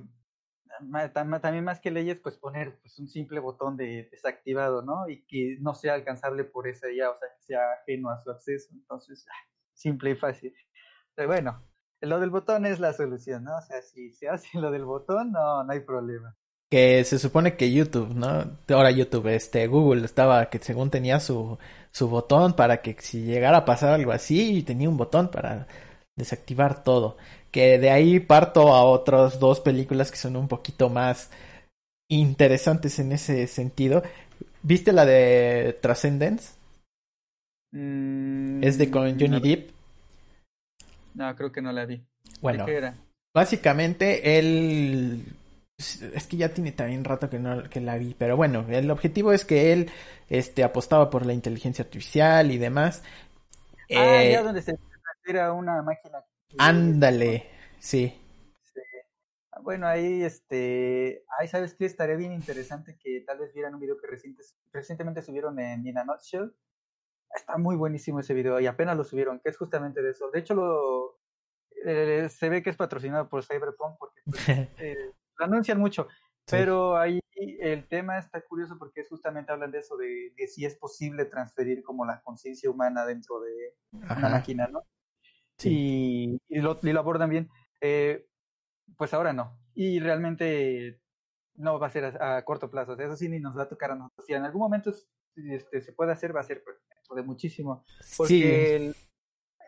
también más que leyes, pues poner pues, un simple botón de desactivado, ¿no? Y que no sea alcanzable por esa ya, o sea, que sea ajeno a su acceso. Entonces, simple y fácil. Pero bueno, lo del botón es la solución, ¿no? O sea, si se hace lo del botón, no, no hay problema. Que se supone que YouTube, ¿no? Ahora YouTube, este, Google estaba, que según tenía su, su botón para que si llegara a pasar algo así, tenía un botón para desactivar todo. Que de ahí parto a otras dos películas que son un poquito más interesantes en ese sentido. ¿Viste la de Transcendence? Mm, es de con Johnny no. Depp. No, creo que no la vi. Bueno, ¿De qué era? básicamente él es que ya tiene también rato que no que la vi, pero bueno, el objetivo es que él este apostaba por la inteligencia artificial y demás. Ah, eh, ya donde se era una máquina. Ándale, sí. sí. Bueno, ahí este, ahí sabes que estaría bien interesante que tal vez vieran un video que reciente, recientemente subieron en In a Nutshell. Está muy buenísimo ese video y apenas lo subieron, que es justamente de eso. De hecho, lo, eh, se ve que es patrocinado por Cyberpunk porque pues, eh, lo anuncian mucho. Pero sí. ahí el tema está curioso porque es justamente hablan de eso, de, de si es posible transferir como la conciencia humana dentro de Ajá. una máquina, ¿no? Sí. Y, y, lo, y, lo, abordan bien. Eh, pues ahora no. Y realmente no va a ser a, a, corto plazo. Eso sí ni nos va a tocar a nosotros. Si en algún momento este, se puede hacer, va a ser dentro de muchísimo. Porque sí. el,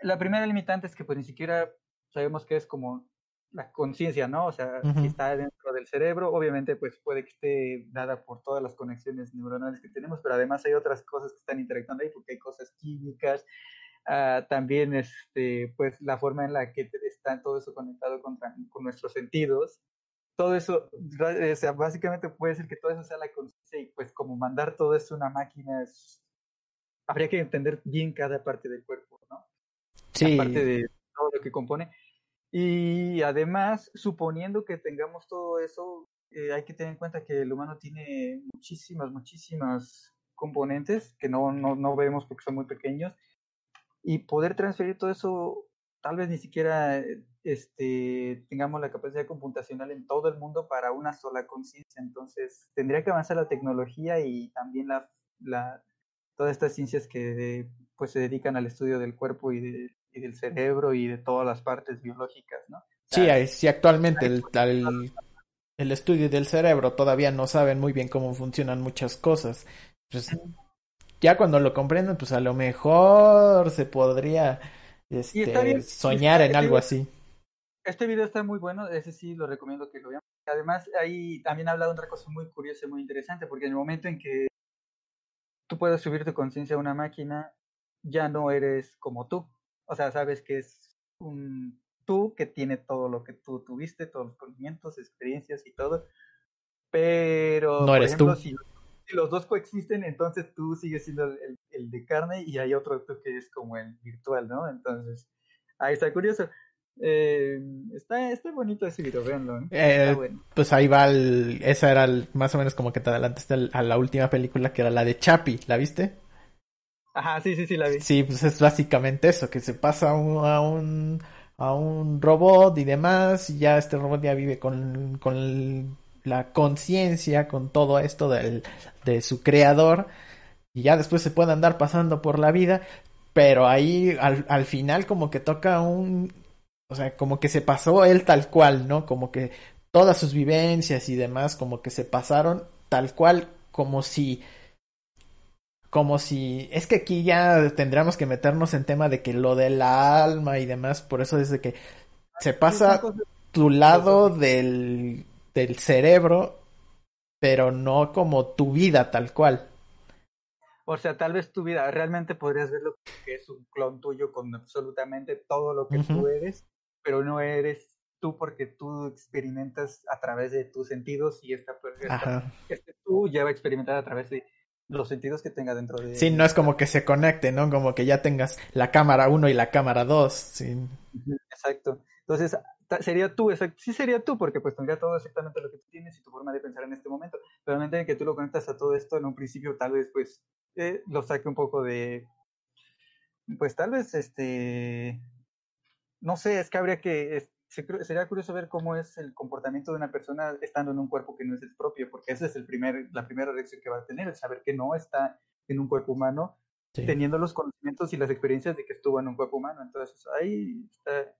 la primera limitante es que pues ni siquiera sabemos que es como la conciencia, ¿no? O sea, uh -huh. está dentro del cerebro, obviamente pues puede que esté dada por todas las conexiones neuronales que tenemos, pero además hay otras cosas que están interactuando ahí porque hay cosas químicas, uh, también este, pues la forma en la que está todo eso conectado con, con nuestros sentidos, todo eso, o sea, básicamente puede ser que todo eso sea la conciencia y pues como mandar todo eso a una máquina es, habría que entender bien cada parte del cuerpo, ¿no? Sí. La parte de todo lo que compone. Y además, suponiendo que tengamos todo eso, eh, hay que tener en cuenta que el humano tiene muchísimas, muchísimas componentes que no, no, no vemos porque son muy pequeños. Y poder transferir todo eso, tal vez ni siquiera este, tengamos la capacidad computacional en todo el mundo para una sola conciencia. Entonces, tendría que avanzar la tecnología y también la, la, todas estas ciencias que pues, se dedican al estudio del cuerpo y de, y del cerebro y de todas las partes biológicas, ¿no? Sí, sí actualmente el, el, el, estudio del cerebro todavía no saben muy bien cómo funcionan muchas cosas. Pues, ya cuando lo comprenden, pues a lo mejor se podría este, soñar en algo así. Este video está muy bueno, ese sí lo recomiendo que lo vean. Además, ahí también habla de otra cosa muy curiosa y muy interesante, porque en el momento en que tú puedes subir tu conciencia a una máquina, ya no eres como tú. O sea, sabes que es un tú que tiene todo lo que tú tuviste, todos los conocimientos, experiencias y todo. Pero, no eres tú. Si, los dos coexisten, entonces tú sigues siendo el, el, de carne y hay otro tú que es como el virtual, ¿no? Entonces, ahí está curioso. Eh, está, está bonito ese video, véanlo. ¿eh? Eh, pues ahí va, el, esa era más o menos como que te adelantaste a la última película que era la de Chapi, ¿la viste? Ajá, sí, sí, sí, la vi. Sí, pues es básicamente eso, que se pasa a un, a un, robot y demás, y ya este robot ya vive con, con la conciencia, con todo esto del, de su creador, y ya después se puede andar pasando por la vida, pero ahí al, al final como que toca un, o sea, como que se pasó él tal cual, ¿no? Como que todas sus vivencias y demás, como que se pasaron tal cual, como si como si es que aquí ya tendríamos que meternos en tema de que lo del alma y demás, por eso es de que se pasa tu lado del, del cerebro, pero no como tu vida tal cual. O sea, tal vez tu vida realmente podrías verlo que es un clon tuyo con absolutamente todo lo que tú eres, pero no eres tú porque tú experimentas a través de tus sentidos y esta, esta este tú ya va a experimentar a través de los sentidos que tenga dentro de... Sí, no es como que se conecte, ¿no? Como que ya tengas la cámara 1 y la cámara 2. Sí. Exacto. Entonces, sería tú, exacto. sí sería tú, porque pues tendría todo exactamente lo que tú tienes y tu forma de pensar en este momento. Pero realmente que tú lo conectas a todo esto en un principio, tal vez pues eh, lo saque un poco de... Pues tal vez, este... No sé, es que habría que sería curioso ver cómo es el comportamiento de una persona estando en un cuerpo que no es el propio, porque esa es el primer, la primera reacción que va a tener, el saber que no está en un cuerpo humano, teniendo los conocimientos y las experiencias de que estuvo en un cuerpo humano. Entonces, ahí está.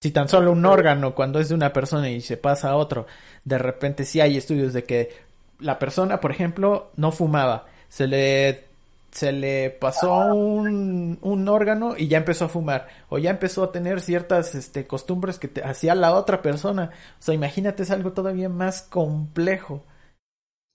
Si tan solo un órgano, cuando es de una persona y se pasa a otro, de repente sí hay estudios de que la persona, por ejemplo, no fumaba, se le se le pasó un, un, órgano y ya empezó a fumar o ya empezó a tener ciertas este, costumbres que hacía la otra persona. O sea, imagínate, es algo todavía más complejo.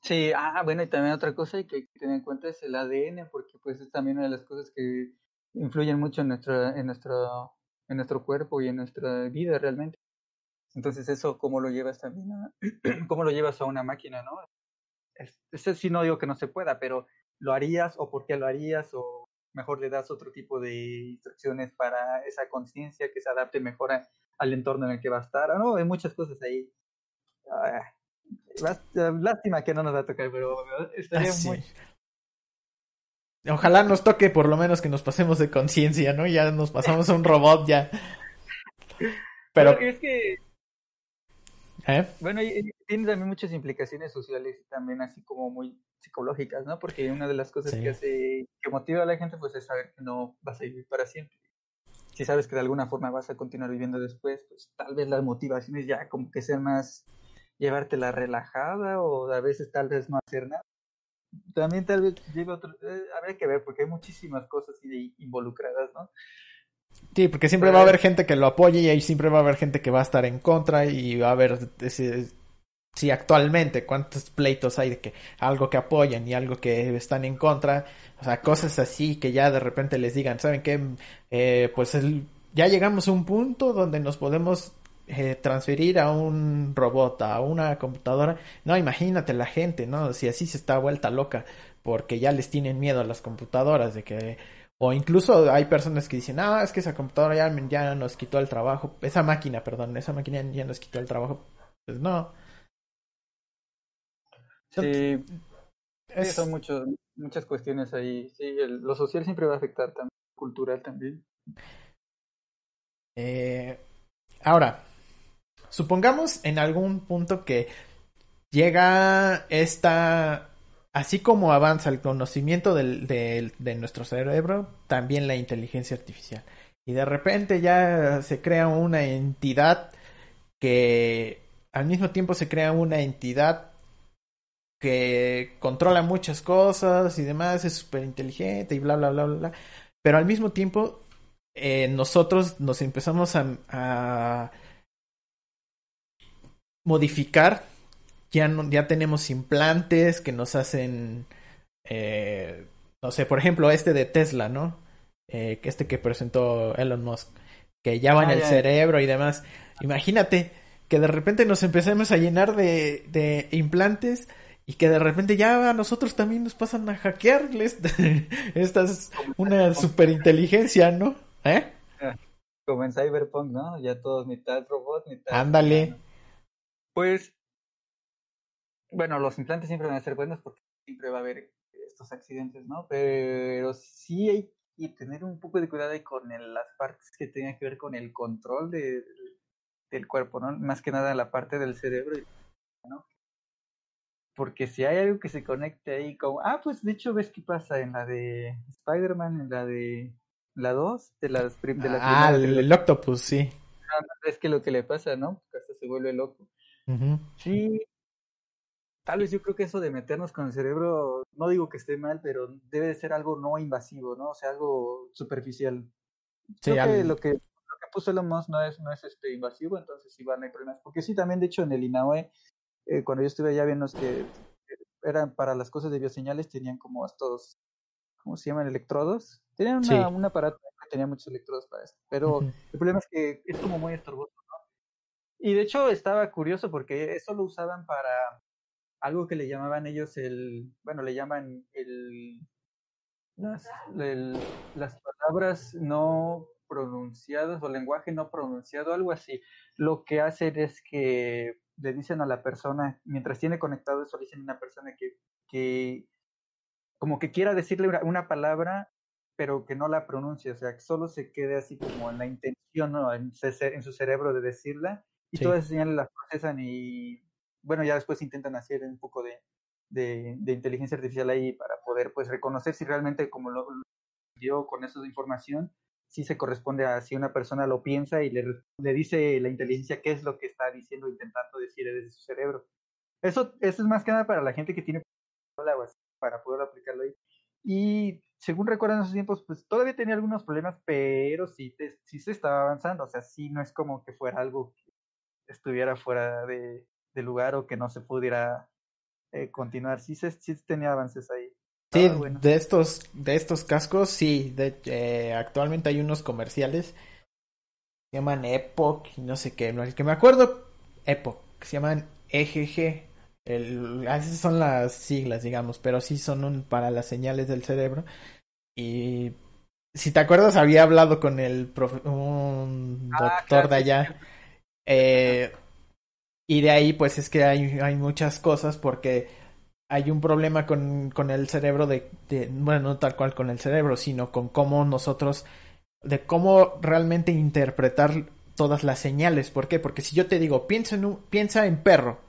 Sí, ah, bueno, y también otra cosa que hay que tener en cuenta es el ADN, porque pues es también una de las cosas que influyen mucho en nuestro, en nuestro, en nuestro cuerpo y en nuestra vida realmente. Entonces eso, ¿cómo lo llevas también a, cómo lo llevas a una máquina, no? Ese sí no digo que no se pueda, pero lo harías o por qué lo harías o mejor le das otro tipo de instrucciones para esa conciencia que se adapte mejor al entorno en el que va a estar. ¿no? Hay muchas cosas ahí. Ah, lástima que no nos va a tocar, pero estaría ah, muy... Ojalá nos toque por lo menos que nos pasemos de conciencia, ¿no? Ya nos pasamos a un robot ya. Pero... es que ¿Eh? Bueno, y, tiene también muchas implicaciones sociales y también así como muy psicológicas, ¿no? Porque una de las cosas que hace, que motiva a la gente, pues es saber que no vas a vivir para siempre. Si sabes que de alguna forma vas a continuar viviendo después, pues tal vez las motivaciones ya como que sean más llevártela relajada o a veces tal vez no hacer nada. También tal vez lleve otro, eh, habría que ver porque hay muchísimas cosas involucradas, ¿no? Sí, porque siempre va a haber gente que lo apoye y ahí siempre va a haber gente que va a estar en contra y va a haber ese, sí, actualmente cuántos pleitos hay de que algo que apoyan y algo que están en contra, o sea, cosas así que ya de repente les digan, ¿saben qué? Eh, pues el, ya llegamos a un punto donde nos podemos eh, transferir a un robot, a una computadora. No, imagínate la gente, ¿no? Si así se está vuelta loca porque ya les tienen miedo a las computadoras de que o incluso hay personas que dicen, ah, es que esa computadora ya, ya nos quitó el trabajo. Esa máquina, perdón, esa máquina ya nos quitó el trabajo. Pues no. Sí, son muchos, muchas cuestiones ahí. Sí, lo social siempre va a afectar también, cultural también. Eh, ahora, supongamos en algún punto que llega esta Así como avanza el conocimiento del, de nuestro cerebro, también la inteligencia artificial. Y de repente ya se crea una entidad que al mismo tiempo se crea una entidad que controla muchas cosas y demás, es súper inteligente y bla, bla, bla, bla, bla. Pero al mismo tiempo eh, nosotros nos empezamos a, modificar, ya, no, ya tenemos implantes que nos hacen, eh, no sé, por ejemplo, este de Tesla, ¿no? Eh, este que presentó Elon Musk, que ya va en ah, el cerebro y demás. Imagínate que de repente nos empecemos a llenar de, de implantes y que de repente ya a nosotros también nos pasan a hackearles. Esta es una superinteligencia, ¿no? ¿Eh? Como en Cyberpunk, ¿no? Ya todos mitad robot, mitad... Ándale. Pues, bueno, los implantes siempre van a ser buenos porque siempre va a haber estos accidentes, ¿no? Pero sí hay que tener un poco de cuidado con las partes que tengan que ver con el control de, del cuerpo, ¿no? Más que nada la parte del cerebro, ¿no? Porque si hay algo que se conecte ahí como... Ah, pues de hecho ves qué pasa en la de Spider-Man, en la de la 2, de las de la Ah, el, Octopus, sí. Ah, es que lo que le pasa, ¿no? hasta se vuelve loco. Sí, tal vez yo creo que eso de meternos con el cerebro, no digo que esté mal, pero debe de ser algo no invasivo, ¿no? O sea, algo superficial. Sí, creo que lo que lo que puso Elon Musk no es, no es este invasivo, entonces igual no hay problemas. Porque sí, también de hecho en el INAOE, eh, cuando yo estuve allá viendo que eran para las cosas de bioseñales, tenían como estos, ¿cómo se llaman? Electrodos. Tenían una, un aparato que tenía muchos electrodos para eso. Pero el problema es que es como muy estorboso, ¿no? Y de hecho estaba curioso porque eso lo usaban para algo que le llamaban ellos el, bueno, le llaman el, las, las palabras no pronunciadas o lenguaje no pronunciado, algo así. Lo que hacen es que le dicen a la persona, mientras tiene conectado eso, le dicen a una persona que, que como que quiera decirle una, palabra, pero que no la pronuncie, o sea, que solo se quede así como en la intención, ¿no? en, en su cerebro de decirla, y todas esas señales las procesan y bueno, ya después intentan hacer un poco de, de, inteligencia artificial ahí para poder pues reconocer si realmente como lo, dio con esa información, si se corresponde a si una persona lo piensa y le, le dice la inteligencia qué es lo que está diciendo, intentando decir desde su cerebro. Eso, eso es más que nada para la gente que tiene para poder aplicarlo ahí. Y según recuerdo en esos tiempos, pues todavía tenía algunos problemas, pero sí, sí se estaba avanzando. O sea, sí no es como que fuera algo que estuviera fuera de, de lugar o que no se pudiera eh, continuar. Sí, se, sí tenía avances ahí. Sí, de estos de estos cascos, sí. De, eh, actualmente hay unos comerciales se llaman Epoch y no sé qué. El que me acuerdo, Epoch, que se llaman EGG. El, esas son las siglas, digamos, pero sí son para las señales del cerebro. Y si te acuerdas, había hablado con el un ah, doctor de allá. Eh, y de ahí, pues es que hay, hay muchas cosas porque hay un problema con, con el cerebro de, de, bueno, no tal cual con el cerebro, sino con cómo nosotros, de cómo realmente interpretar todas las señales. ¿Por qué? Porque si yo te digo, piensa en, un, piensa en perro,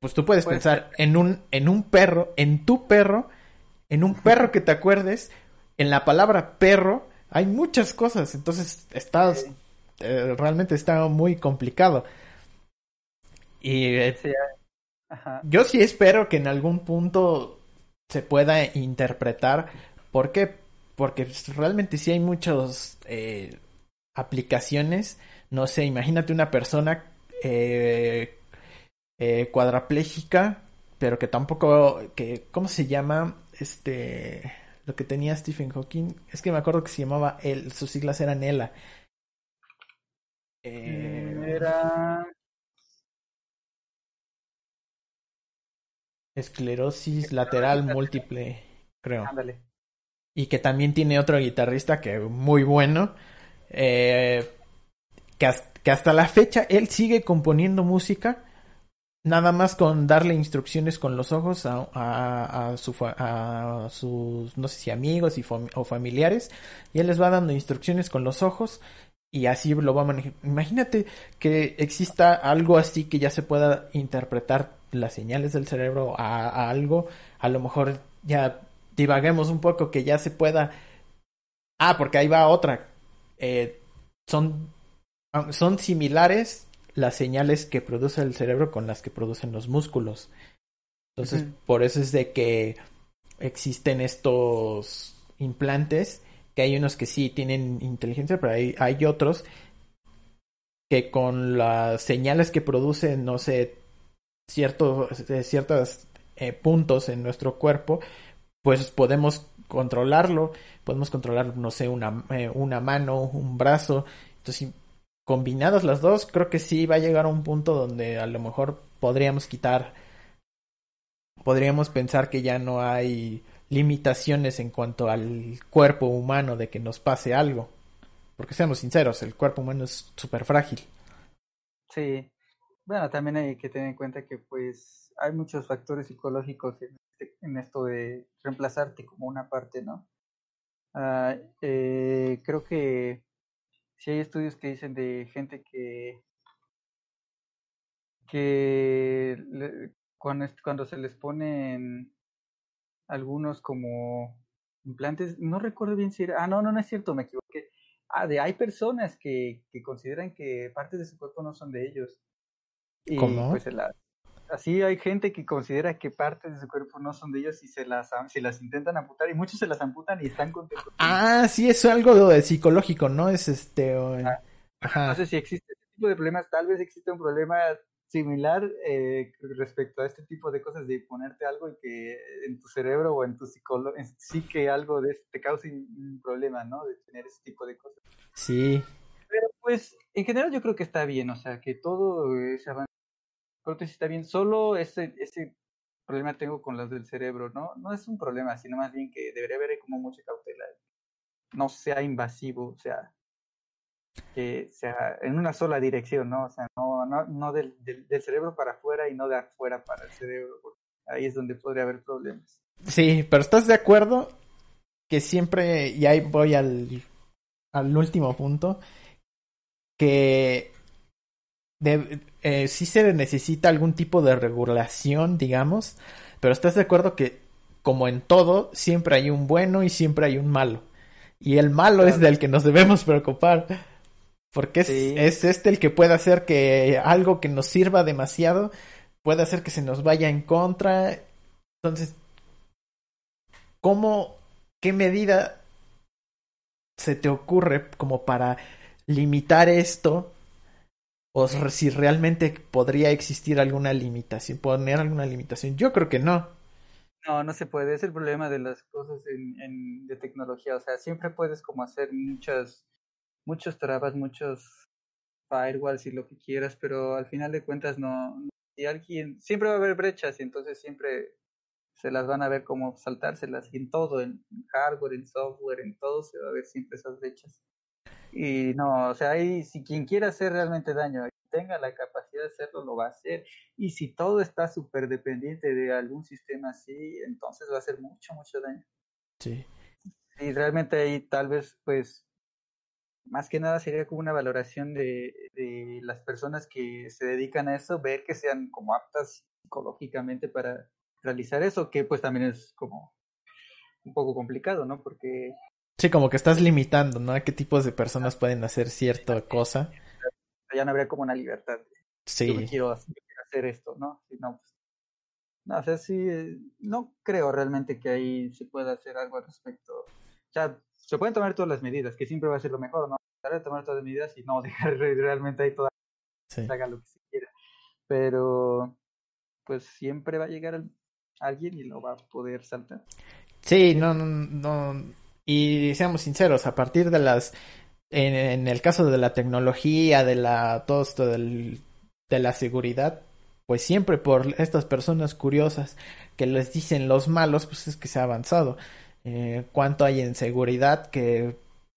pues tú puedes pensar en un, en un perro, en tu perro, en un perro que te acuerdes, en la palabra perro, hay muchas cosas, entonces estás, eh, realmente está muy complicado. Y eh, yo sí espero que en algún punto se pueda interpretar. ¿Por qué? Porque realmente sí hay muchas eh, aplicaciones. No sé, imagínate una persona eh, eh, cuadraplégica, pero que tampoco, que, ¿cómo se llama? Este, lo que tenía Stephen Hawking, es que me acuerdo que se llamaba, él, sus siglas eran ELA. Era Esclerosis lateral múltiple, creo. Y que también tiene otro guitarrista que muy bueno. Eh, que, hasta, la fecha él sigue componiendo música. Nada más con darle instrucciones con los ojos a, a, su, a sus, no sé si amigos y o familiares. Y él les va dando instrucciones con los ojos y así lo va a manejar. Imagínate que exista algo así que ya se pueda interpretar las señales del cerebro a, algo, a lo mejor ya divaguemos un poco, que ya se pueda... Ah, porque ahí va otra. Eh, son, son similares las señales que produce el cerebro con las que producen los músculos. Entonces, por eso es de que existen estos implantes que hay unos que sí tienen inteligencia, pero hay, hay otros que con las señales que producen, no sé, ciertos, ciertos eh, puntos en nuestro cuerpo, pues podemos controlarlo, podemos controlar, no sé, una, eh, una mano, un brazo. Entonces, combinadas las dos, creo que sí va a llegar a un punto donde a lo mejor podríamos quitar, podríamos pensar que ya no hay limitaciones en cuanto al cuerpo humano de que nos pase algo. Porque seamos sinceros, el cuerpo humano es súper frágil. Sí. Bueno, también hay que tener en cuenta que pues hay muchos factores psicológicos en, este, en esto de reemplazarte como una parte, ¿no? Uh, eh, creo que si hay estudios que dicen de gente que que le, cuando, cuando se les ponen algunos como implantes, no recuerdo bien si era, ah, no, no, no es cierto, me equivoqué. Ah, de hay personas que, que consideran que partes de su cuerpo no son de ellos. Y ¿Cómo? pues la, así hay gente que considera que partes de su cuerpo no son de ellos y se las, se las intentan amputar y muchos se las amputan y están contentos. Ah, sí, es algo de psicológico, ¿no? Es este... Ah, Ajá. No sé si existe este tipo de problemas, tal vez existe un problema similar eh, respecto a este tipo de cosas de ponerte algo y que en tu cerebro o en tu psicólogo sí que algo de te cause un problema, ¿no? De tener ese tipo de cosas. Sí. Pero pues en general yo creo que está bien, o sea, que todo ese avance sí está bien, solo ese problema tengo con las del cerebro, ¿no? No es un problema, sino más bien que debería haber como mucha cautela. No sea invasivo, o sea, que sea en una sola dirección, ¿no? O sea, no, no, del, cerebro para afuera y no de afuera para el cerebro, porque ahí es donde podría haber problemas. Sí, pero ¿estás de acuerdo que siempre, y ahí voy al, al último punto, que de, eh, sí se necesita algún tipo de regulación, digamos, pero ¿estás de acuerdo que, como en todo, siempre hay un bueno y siempre hay un malo? Y el malo claro. es del que nos debemos preocupar. Porque es, sí. es, este el que puede hacer que algo que nos sirva demasiado puede hacer que se nos vaya en contra. Entonces, ¿cómo, qué medida se te ocurre como para limitar esto? O si realmente podría existir alguna limitación, poner alguna limitación. Yo creo que no. No, no se puede. Es el problema de las cosas en, en, de tecnología. O sea, siempre puedes como hacer muchas muchos trabas, muchos firewalls y lo que quieras, pero al final de cuentas no, y alguien, siempre va a haber brechas y entonces siempre se las van a ver como saltárselas y en todo, en hardware, en software, en todo se va a ver siempre esas brechas. Y no, o sea, ahí si quien quiera hacer realmente daño, tenga la capacidad de hacerlo, lo va a hacer. Y si todo está súper dependiente de algún sistema así, entonces va a hacer mucho, mucho daño. Sí. Y realmente ahí tal vez, pues, más que nada sería como una valoración de, de, las personas que se dedican a eso, ver que sean como aptas psicológicamente para realizar eso, que pues también es como un poco complicado, ¿no? Porque... Sí, como que estás limitando, ¿no? A qué tipos de personas pueden hacer cierta cosa. Ya no habría como una libertad. Sí. Yo quiero, yo quiero hacer esto, ¿no? Si no, pues... No, o sea, sí, no creo realmente que ahí se pueda hacer algo al respecto. O sea, se pueden tomar todas las medidas, que siempre va a ser lo mejor, ¿no? Tratar de tomar todas las medidas y no dejar realmente ahí toda sí. haga lo que se quiera. Pero pues siempre va a llegar alguien y lo va a poder saltar. Sí, no, no, no. Y seamos sinceros, a partir de las en, el caso de la tecnología, de la todo esto del, de la seguridad, pues siempre por estas personas curiosas que les dicen los malos, pues es que se ha avanzado. Eh, cuánto hay en seguridad que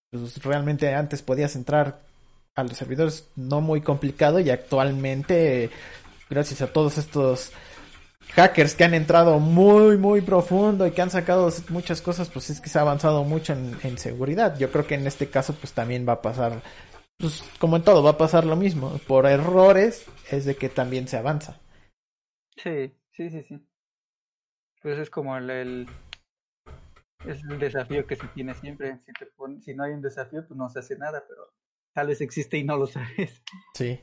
pues, realmente antes podías entrar a los servidores no muy complicado y actualmente gracias a todos estos hackers que han entrado muy muy profundo y que han sacado muchas cosas pues es que se ha avanzado mucho en, en seguridad yo creo que en este caso pues también va a pasar pues como en todo va a pasar lo mismo por errores es de que también se avanza sí sí sí sí pues es como el, el es el desafío que se tiene siempre. Si, te pon, si no hay un desafío, pues no se hace nada, pero tal vez existe y no lo sabes. Sí.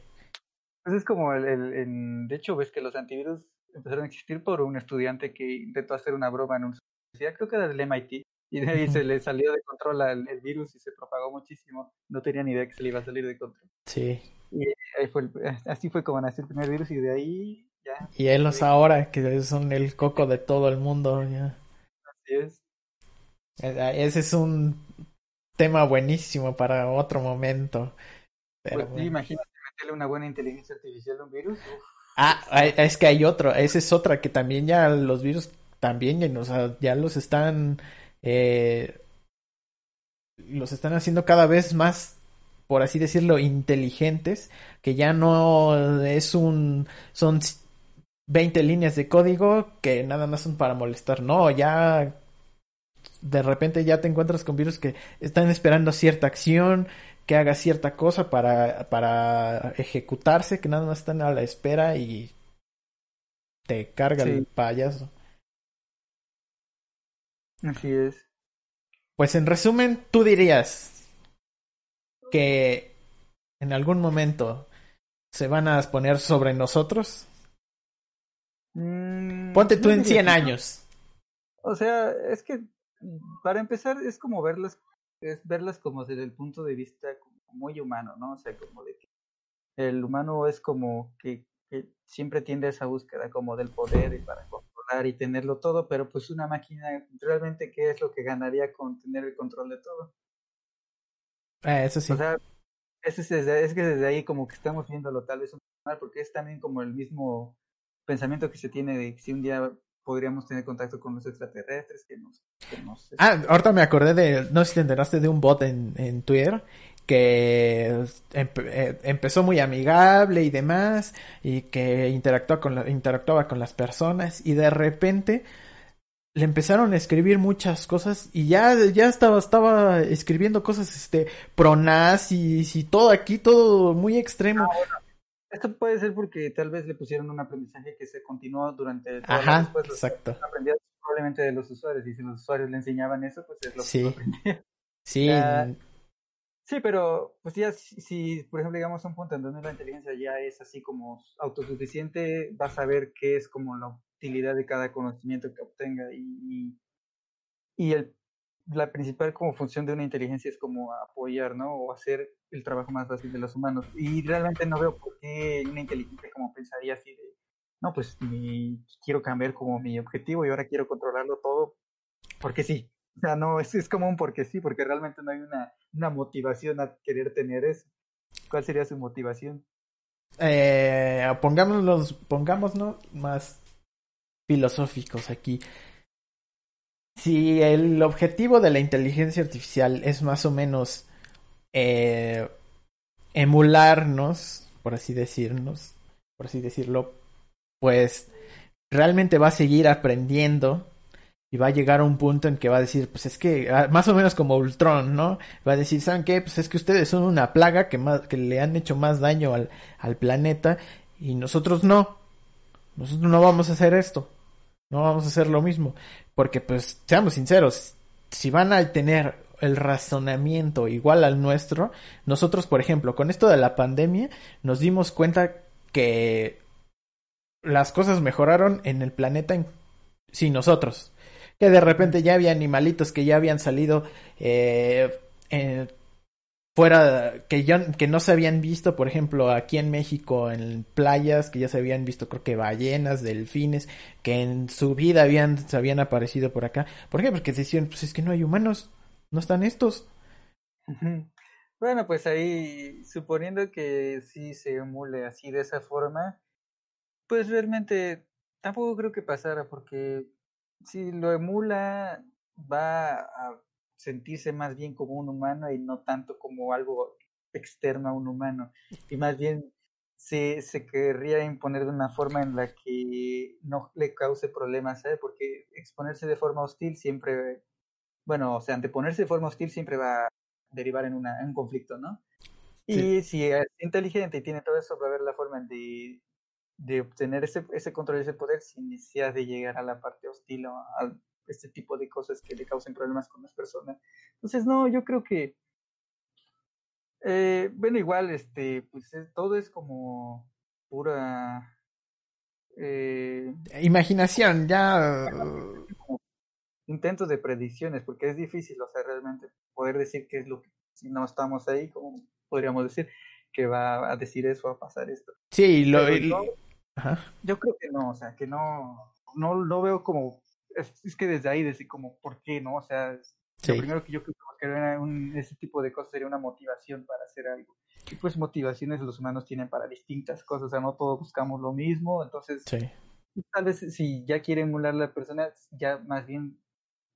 Pues es como el, el, el, de hecho, ves que los antivirus empezaron a existir por un estudiante que intentó hacer una broma en una universidad, creo que era del MIT, Y de ahí se le salió de control el, el, virus y se propagó muchísimo. No tenía ni idea que se le iba a salir de control. Sí. Y ahí fue así fue como nació el primer virus y de ahí ya. Y ellos ahora, que son el coco de todo el mundo. Ya. Así es. Ese es un tema buenísimo para otro momento. Pero pues, imagínate meterle una buena inteligencia artificial a un virus. Ah, es que hay otro, esa es otra que también ya los virus también, o sea, ya los están eh, los están haciendo cada vez más, por así decirlo, inteligentes, que ya no es un, son 20 líneas de código que nada más son para molestar, no, ya de repente ya te encuentras con virus que están esperando cierta acción, que haga cierta cosa para, para ejecutarse, que nada más están a la espera y te carga el payaso. Así es. Pues en resumen, tú dirías que en algún momento se van a poner sobre nosotros. Mm, Ponte tú en 100 años. O sea, es que para empezar es como verlas, es verlas como desde el punto de vista muy humano, ¿no? O sea, como de que el humano es como que, que siempre tiende a esa búsqueda como del poder y para y tenerlo todo, pero pues una máquina, realmente, ¿qué es lo que ganaría con tener el control de todo? Eh, eso sí. O sea, es, es, es, que desde ahí como que estamos viéndolo tal vez un mal, porque es también como el mismo pensamiento que se tiene de que si un día podríamos tener contacto con los extraterrestres que nos... Que nos ah, ahorita me acordé de, no sé si te enteraste de un bot en, en Twitter que eh, empezó muy amigable y demás, y que interactuaba con, interactuaba con las personas, y de repente le empezaron a escribir muchas cosas, y ya, ya estaba, estaba escribiendo cosas este, pronazis y todo aquí, todo muy extremo. Ah, Esto puede ser porque tal vez le pusieron un aprendizaje que se continuó durante Ajá, exacto. Aprendía probablemente de los usuarios, y si los usuarios le enseñaban eso, pues es lo sí. que. Sí, Sí, pero pues ya si, por ejemplo, llegamos a un punto en donde la inteligencia ya es así como autosuficiente, vas a ver qué es como la utilidad de cada conocimiento que obtenga y, y el, la principal como función de una inteligencia es como apoyar, ¿no? O hacer el trabajo más fácil de los humanos. Y realmente no veo por qué una inteligencia como pensaría así de, no, pues mi, quiero cambiar como mi objetivo y ahora quiero controlarlo todo, porque sí. O sea, no, es, es como un porque sí, porque realmente no hay una, una motivación a querer tener eso. ¿Cuál sería su motivación? Eh, pongámonos, pongámonos más filosóficos aquí. Si el objetivo de la inteligencia artificial es más o menos eh, emularnos, por así decirnos, por así decirlo, pues realmente va a seguir aprendiendo y va a llegar a un punto en que va a decir, pues es que, ah, más o menos como Ultron, ¿no? Va a decir, ¿saben qué? Pues es que ustedes son una plaga que, más, que le han hecho más daño al, al planeta y nosotros no. Nosotros no vamos a hacer esto. No vamos a hacer lo mismo. Porque, pues, seamos sinceros, si van a tener el razonamiento igual al nuestro, nosotros, por ejemplo, con esto de la pandemia, nos dimos cuenta que las cosas mejoraron en el planeta sin nosotros que de repente ya había animalitos que ya habían salido eh, fuera, que, yo, que no se habían visto, por ejemplo, aquí en México, en playas, que ya se habían visto, creo que ballenas, delfines, que en su vida habían, se habían aparecido por acá. ¿Por qué? Porque decían, pues es que no hay humanos, no están estos. Bueno, pues ahí, suponiendo que sí se emule así de esa forma, pues realmente tampoco creo que pasara, porque si lo emula, va a sentirse más bien como un humano y no tanto como algo externo a un humano. Y más bien se, se querría imponer de una forma en la que no le cause problemas, ¿sabes? Porque exponerse de forma hostil siempre, bueno, o sea, anteponerse de forma hostil siempre va a derivar en, una, en un conflicto, ¿no? Y si es inteligente y tiene todo eso, va a haber la forma de de obtener ese, ese control y ese poder sin necesidad de llegar a la parte hostil o a este tipo de cosas que le causen problemas con las personas. Entonces, no, yo creo que, eh, bueno, igual, este, pues todo es como pura... Eh, Imaginación, ya... intentos de predicciones, porque es difícil, o sea, realmente poder decir qué es lo que, si no estamos ahí, como podríamos decir, que va a decir eso, va a pasar esto. Sí, lo, yo, yo, creo que no, o sea, que no, no lo veo como, es, es, que desde ahí, desde como, ¿por qué no? O sea, sí. lo primero que yo creo que un, ese tipo de cosas sería una motivación para hacer algo. Y pues motivaciones los humanos tienen para distintas cosas, o sea, no todos buscamos lo mismo, entonces sí. tal vez si ya quiere emular a la persona, ya más bien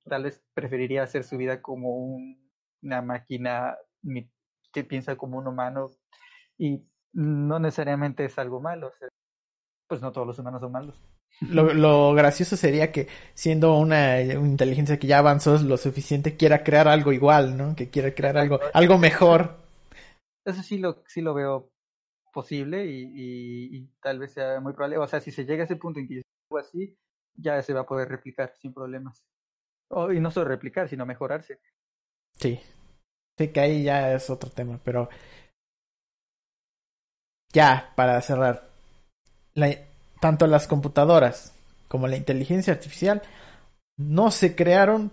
tal vez preferiría hacer su vida como un, una máquina que piensa como un humano y no necesariamente es algo malo, o sea, pues no todos los humanos son malos. Lo, lo gracioso sería que siendo una, una, inteligencia que ya avanzó lo suficiente quiera crear algo igual, ¿no? Que quiera crear algo, algo mejor. Eso sí lo, sí lo veo posible y, y, y, tal vez sea muy probable. O sea, si se llega a ese punto en que algo así, ya se va a poder replicar sin problemas. O, y no solo replicar, sino mejorarse. Sí. Sí, que ahí ya es otro tema, pero ya, para cerrar. La, tanto las computadoras como la inteligencia artificial no se crearon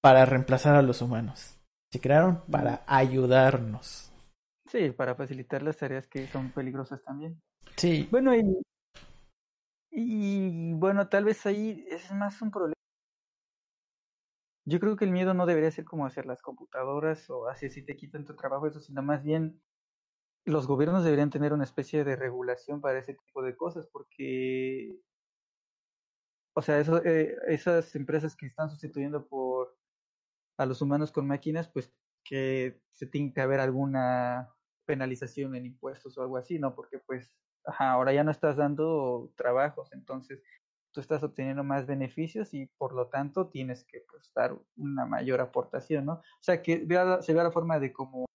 para reemplazar a los humanos. Se crearon para ayudarnos. Sí, para facilitar las tareas que son peligrosas también. Sí. Bueno, y, y bueno, tal vez ahí es más un problema. Yo creo que el miedo no debería ser como hacer las computadoras o así si te quitan tu trabajo, eso, sino más bien los gobiernos deberían tener una especie de regulación para ese tipo de cosas, porque, o sea, eso, eh, esas empresas que están sustituyendo por a los humanos con máquinas, pues que se tiene que haber alguna penalización en impuestos o algo así, ¿no? Porque pues, ajá, ahora ya no estás dando trabajos, entonces tú estás obteniendo más beneficios y por lo tanto tienes que pues, dar una mayor aportación, ¿no? O sea, que vea, se vea la forma de cómo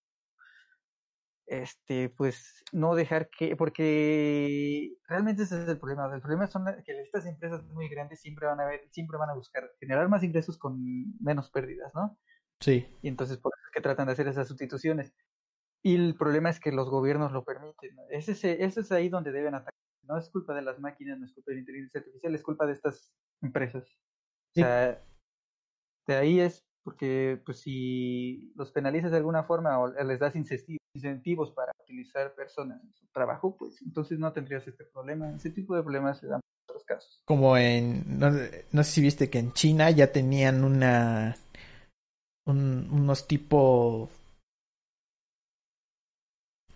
este, pues no dejar que, porque realmente ese es el problema. El problema son que estas empresas muy grandes siempre van a ver, siempre van a buscar generar más ingresos con menos pérdidas, ¿no? Sí. Y entonces por eso es que tratan de hacer esas sustituciones. Y el problema es que los gobiernos lo permiten. ¿no? Ese, es, ese es ahí donde deben atacar. No es culpa de las máquinas, no es culpa de la inteligencia artificial, es culpa de estas empresas. Sí. O sea, de ahí es porque pues si los penalizas de alguna forma o les das incentivos para utilizar personas en su trabajo, pues entonces no tendrías este problema. Ese tipo de problemas se dan en otros casos. Como en, no, no sé si viste que en China ya tenían una, un, unos tipo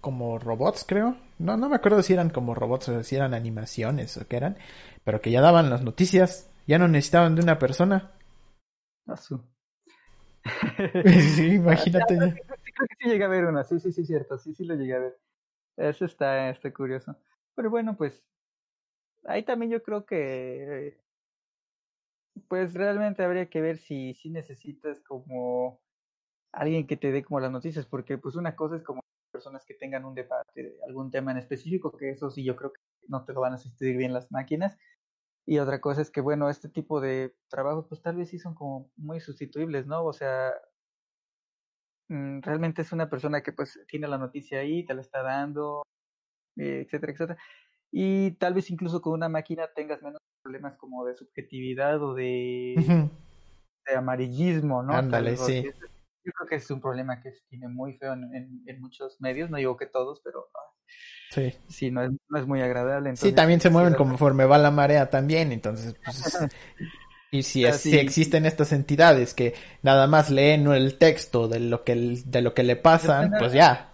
como robots, creo. No, no me acuerdo si eran como robots o si eran animaciones o qué eran, pero que ya daban las noticias, ya no necesitaban de una persona. Azul. sí, imagínate. Creo que sí llegué a ver una, sí, sí, sí, cierto, sí, sí lo llegué a ver. Eso está, está curioso. Pero bueno, pues ahí también yo creo que pues realmente habría que ver si, si necesitas como alguien que te dé como las noticias, porque pues una cosa es como personas que tengan un debate de algún tema en específico, que eso sí yo creo que no te lo van a asistir bien las máquinas, y otra cosa es que, bueno, este tipo de trabajos, pues tal vez sí son como muy sustituibles, ¿no? O sea, realmente es una persona que pues tiene la noticia ahí, te la está dando, eh, etcétera, etcétera. Y tal vez incluso con una máquina tengas menos problemas como de subjetividad o de, Uh -huh. de amarillismo, ¿no? Ándale, sí. Yo creo que es un problema que tiene muy feo en, en, en muchos medios, no digo que todos, pero Sí. Sí, no es, no es muy agradable. Entonces, sí, también se mueven conforme va la marea también, entonces, pues, y si, es, si existen estas entidades que nada más leen el texto de lo que, de lo que le pasan, pues ya.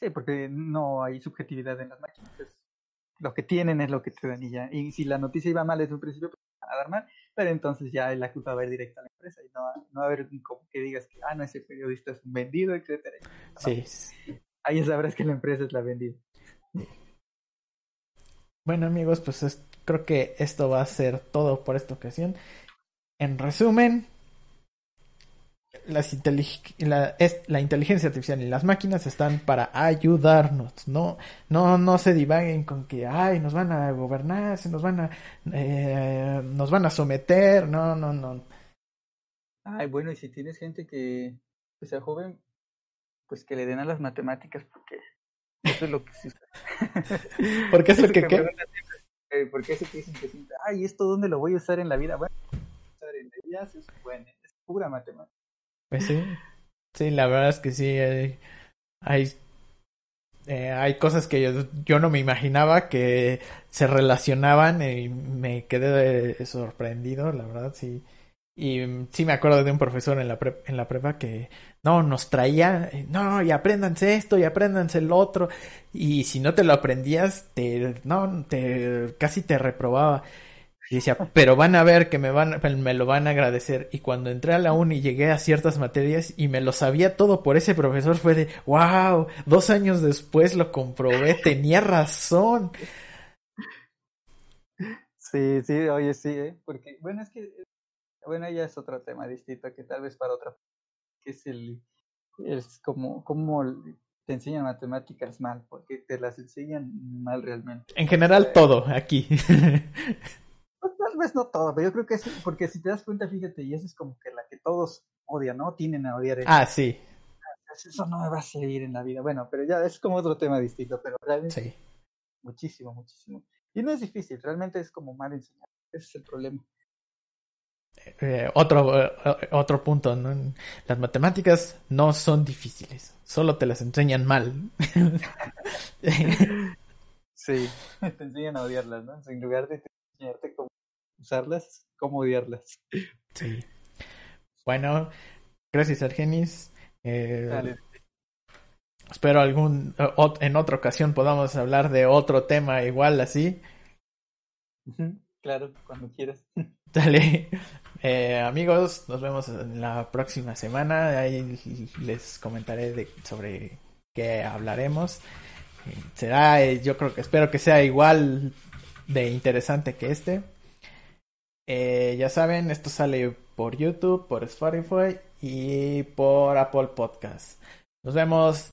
Sí, porque no hay subjetividad en las máquinas. Lo que tienen es lo que te dan y ya. Y si la noticia iba mal desde un principio, pues van a dar mal, pero entonces ya la culpa va a ir directa a la empresa y no, no va a haber como que digas que, ah, no, ese periodista es un vendido, etcétera. No, sí. Ahí sabrás que la empresa es la vendida. Bueno amigos, pues es, creo que esto va a ser todo por esta ocasión. En resumen, las la, la, inteligencia artificial y las máquinas están para ayudarnos. No, no, no se divaguen con que ay, nos van a gobernar, se nos van a, eh, nos van a someter. No, no, no. Ay, bueno, y si tienes gente que, que sea joven, pues que le den a las matemáticas porque eso es lo que sí. Porque es lo que qué? Eh, porque eso que dicen que siempre, ay, ¿esto dónde lo voy a usar en la vida? Bueno, usar en ya es bueno, es pura matemática. Pues sí, sí, la verdad es que sí, hay, hay, eh, hay cosas que yo, yo, no me imaginaba que se relacionaban y me quedé sorprendido, la verdad, sí. Y mm, sí me acuerdo de un profesor en la, en la prepa que no nos traía, eh, no, y apréndanse esto y apréndanse el otro. Y si no te lo aprendías, te, no, te, casi te reprobaba. Y decía, pero van a ver que me van, me lo van a agradecer. Y cuando entré a la uni y llegué a ciertas materias y me lo sabía todo por ese profesor, fue de, wow, dos años después lo comprobé, tenía razón. Sí, sí, oye, sí, ¿eh? porque, bueno, es que bueno, ya es otro tema distinto que tal vez para otra, que es el, es como, como te enseñan matemáticas mal, porque te las enseñan mal realmente. En general todo, aquí. Pues, tal vez no todo, pero yo creo que es, porque si te das cuenta, fíjate, y esa es como que la que todos odian, ¿no? Tienen a odiar. Ah, sí. Eso no me va a seguir en la vida. Bueno, pero ya es como otro tema distinto, pero realmente sí. muchísimo, muchísimo. Y no es difícil, realmente es como mal enseñado. Ese es el problema. Eh, otro, eh, otro punto, ¿no? Las matemáticas no son difíciles, solo te las enseñan mal. sí, te enseñan a odiarlas, ¿no? En lugar de enseñarte cómo usarlas, cómo odiarlas. Sí. Bueno, gracias Argenis. Eh, espero algún en otra ocasión podamos hablar de otro tema igual así. Claro, cuando quieras. Dale. Eh, amigos, nos vemos en la próxima semana. Ahí les comentaré sobre qué hablaremos. Será, eh, yo creo que espero que sea igual de interesante que este. Eh, ya saben, esto sale por YouTube, por Spotify y por Apple Podcast. Nos vemos.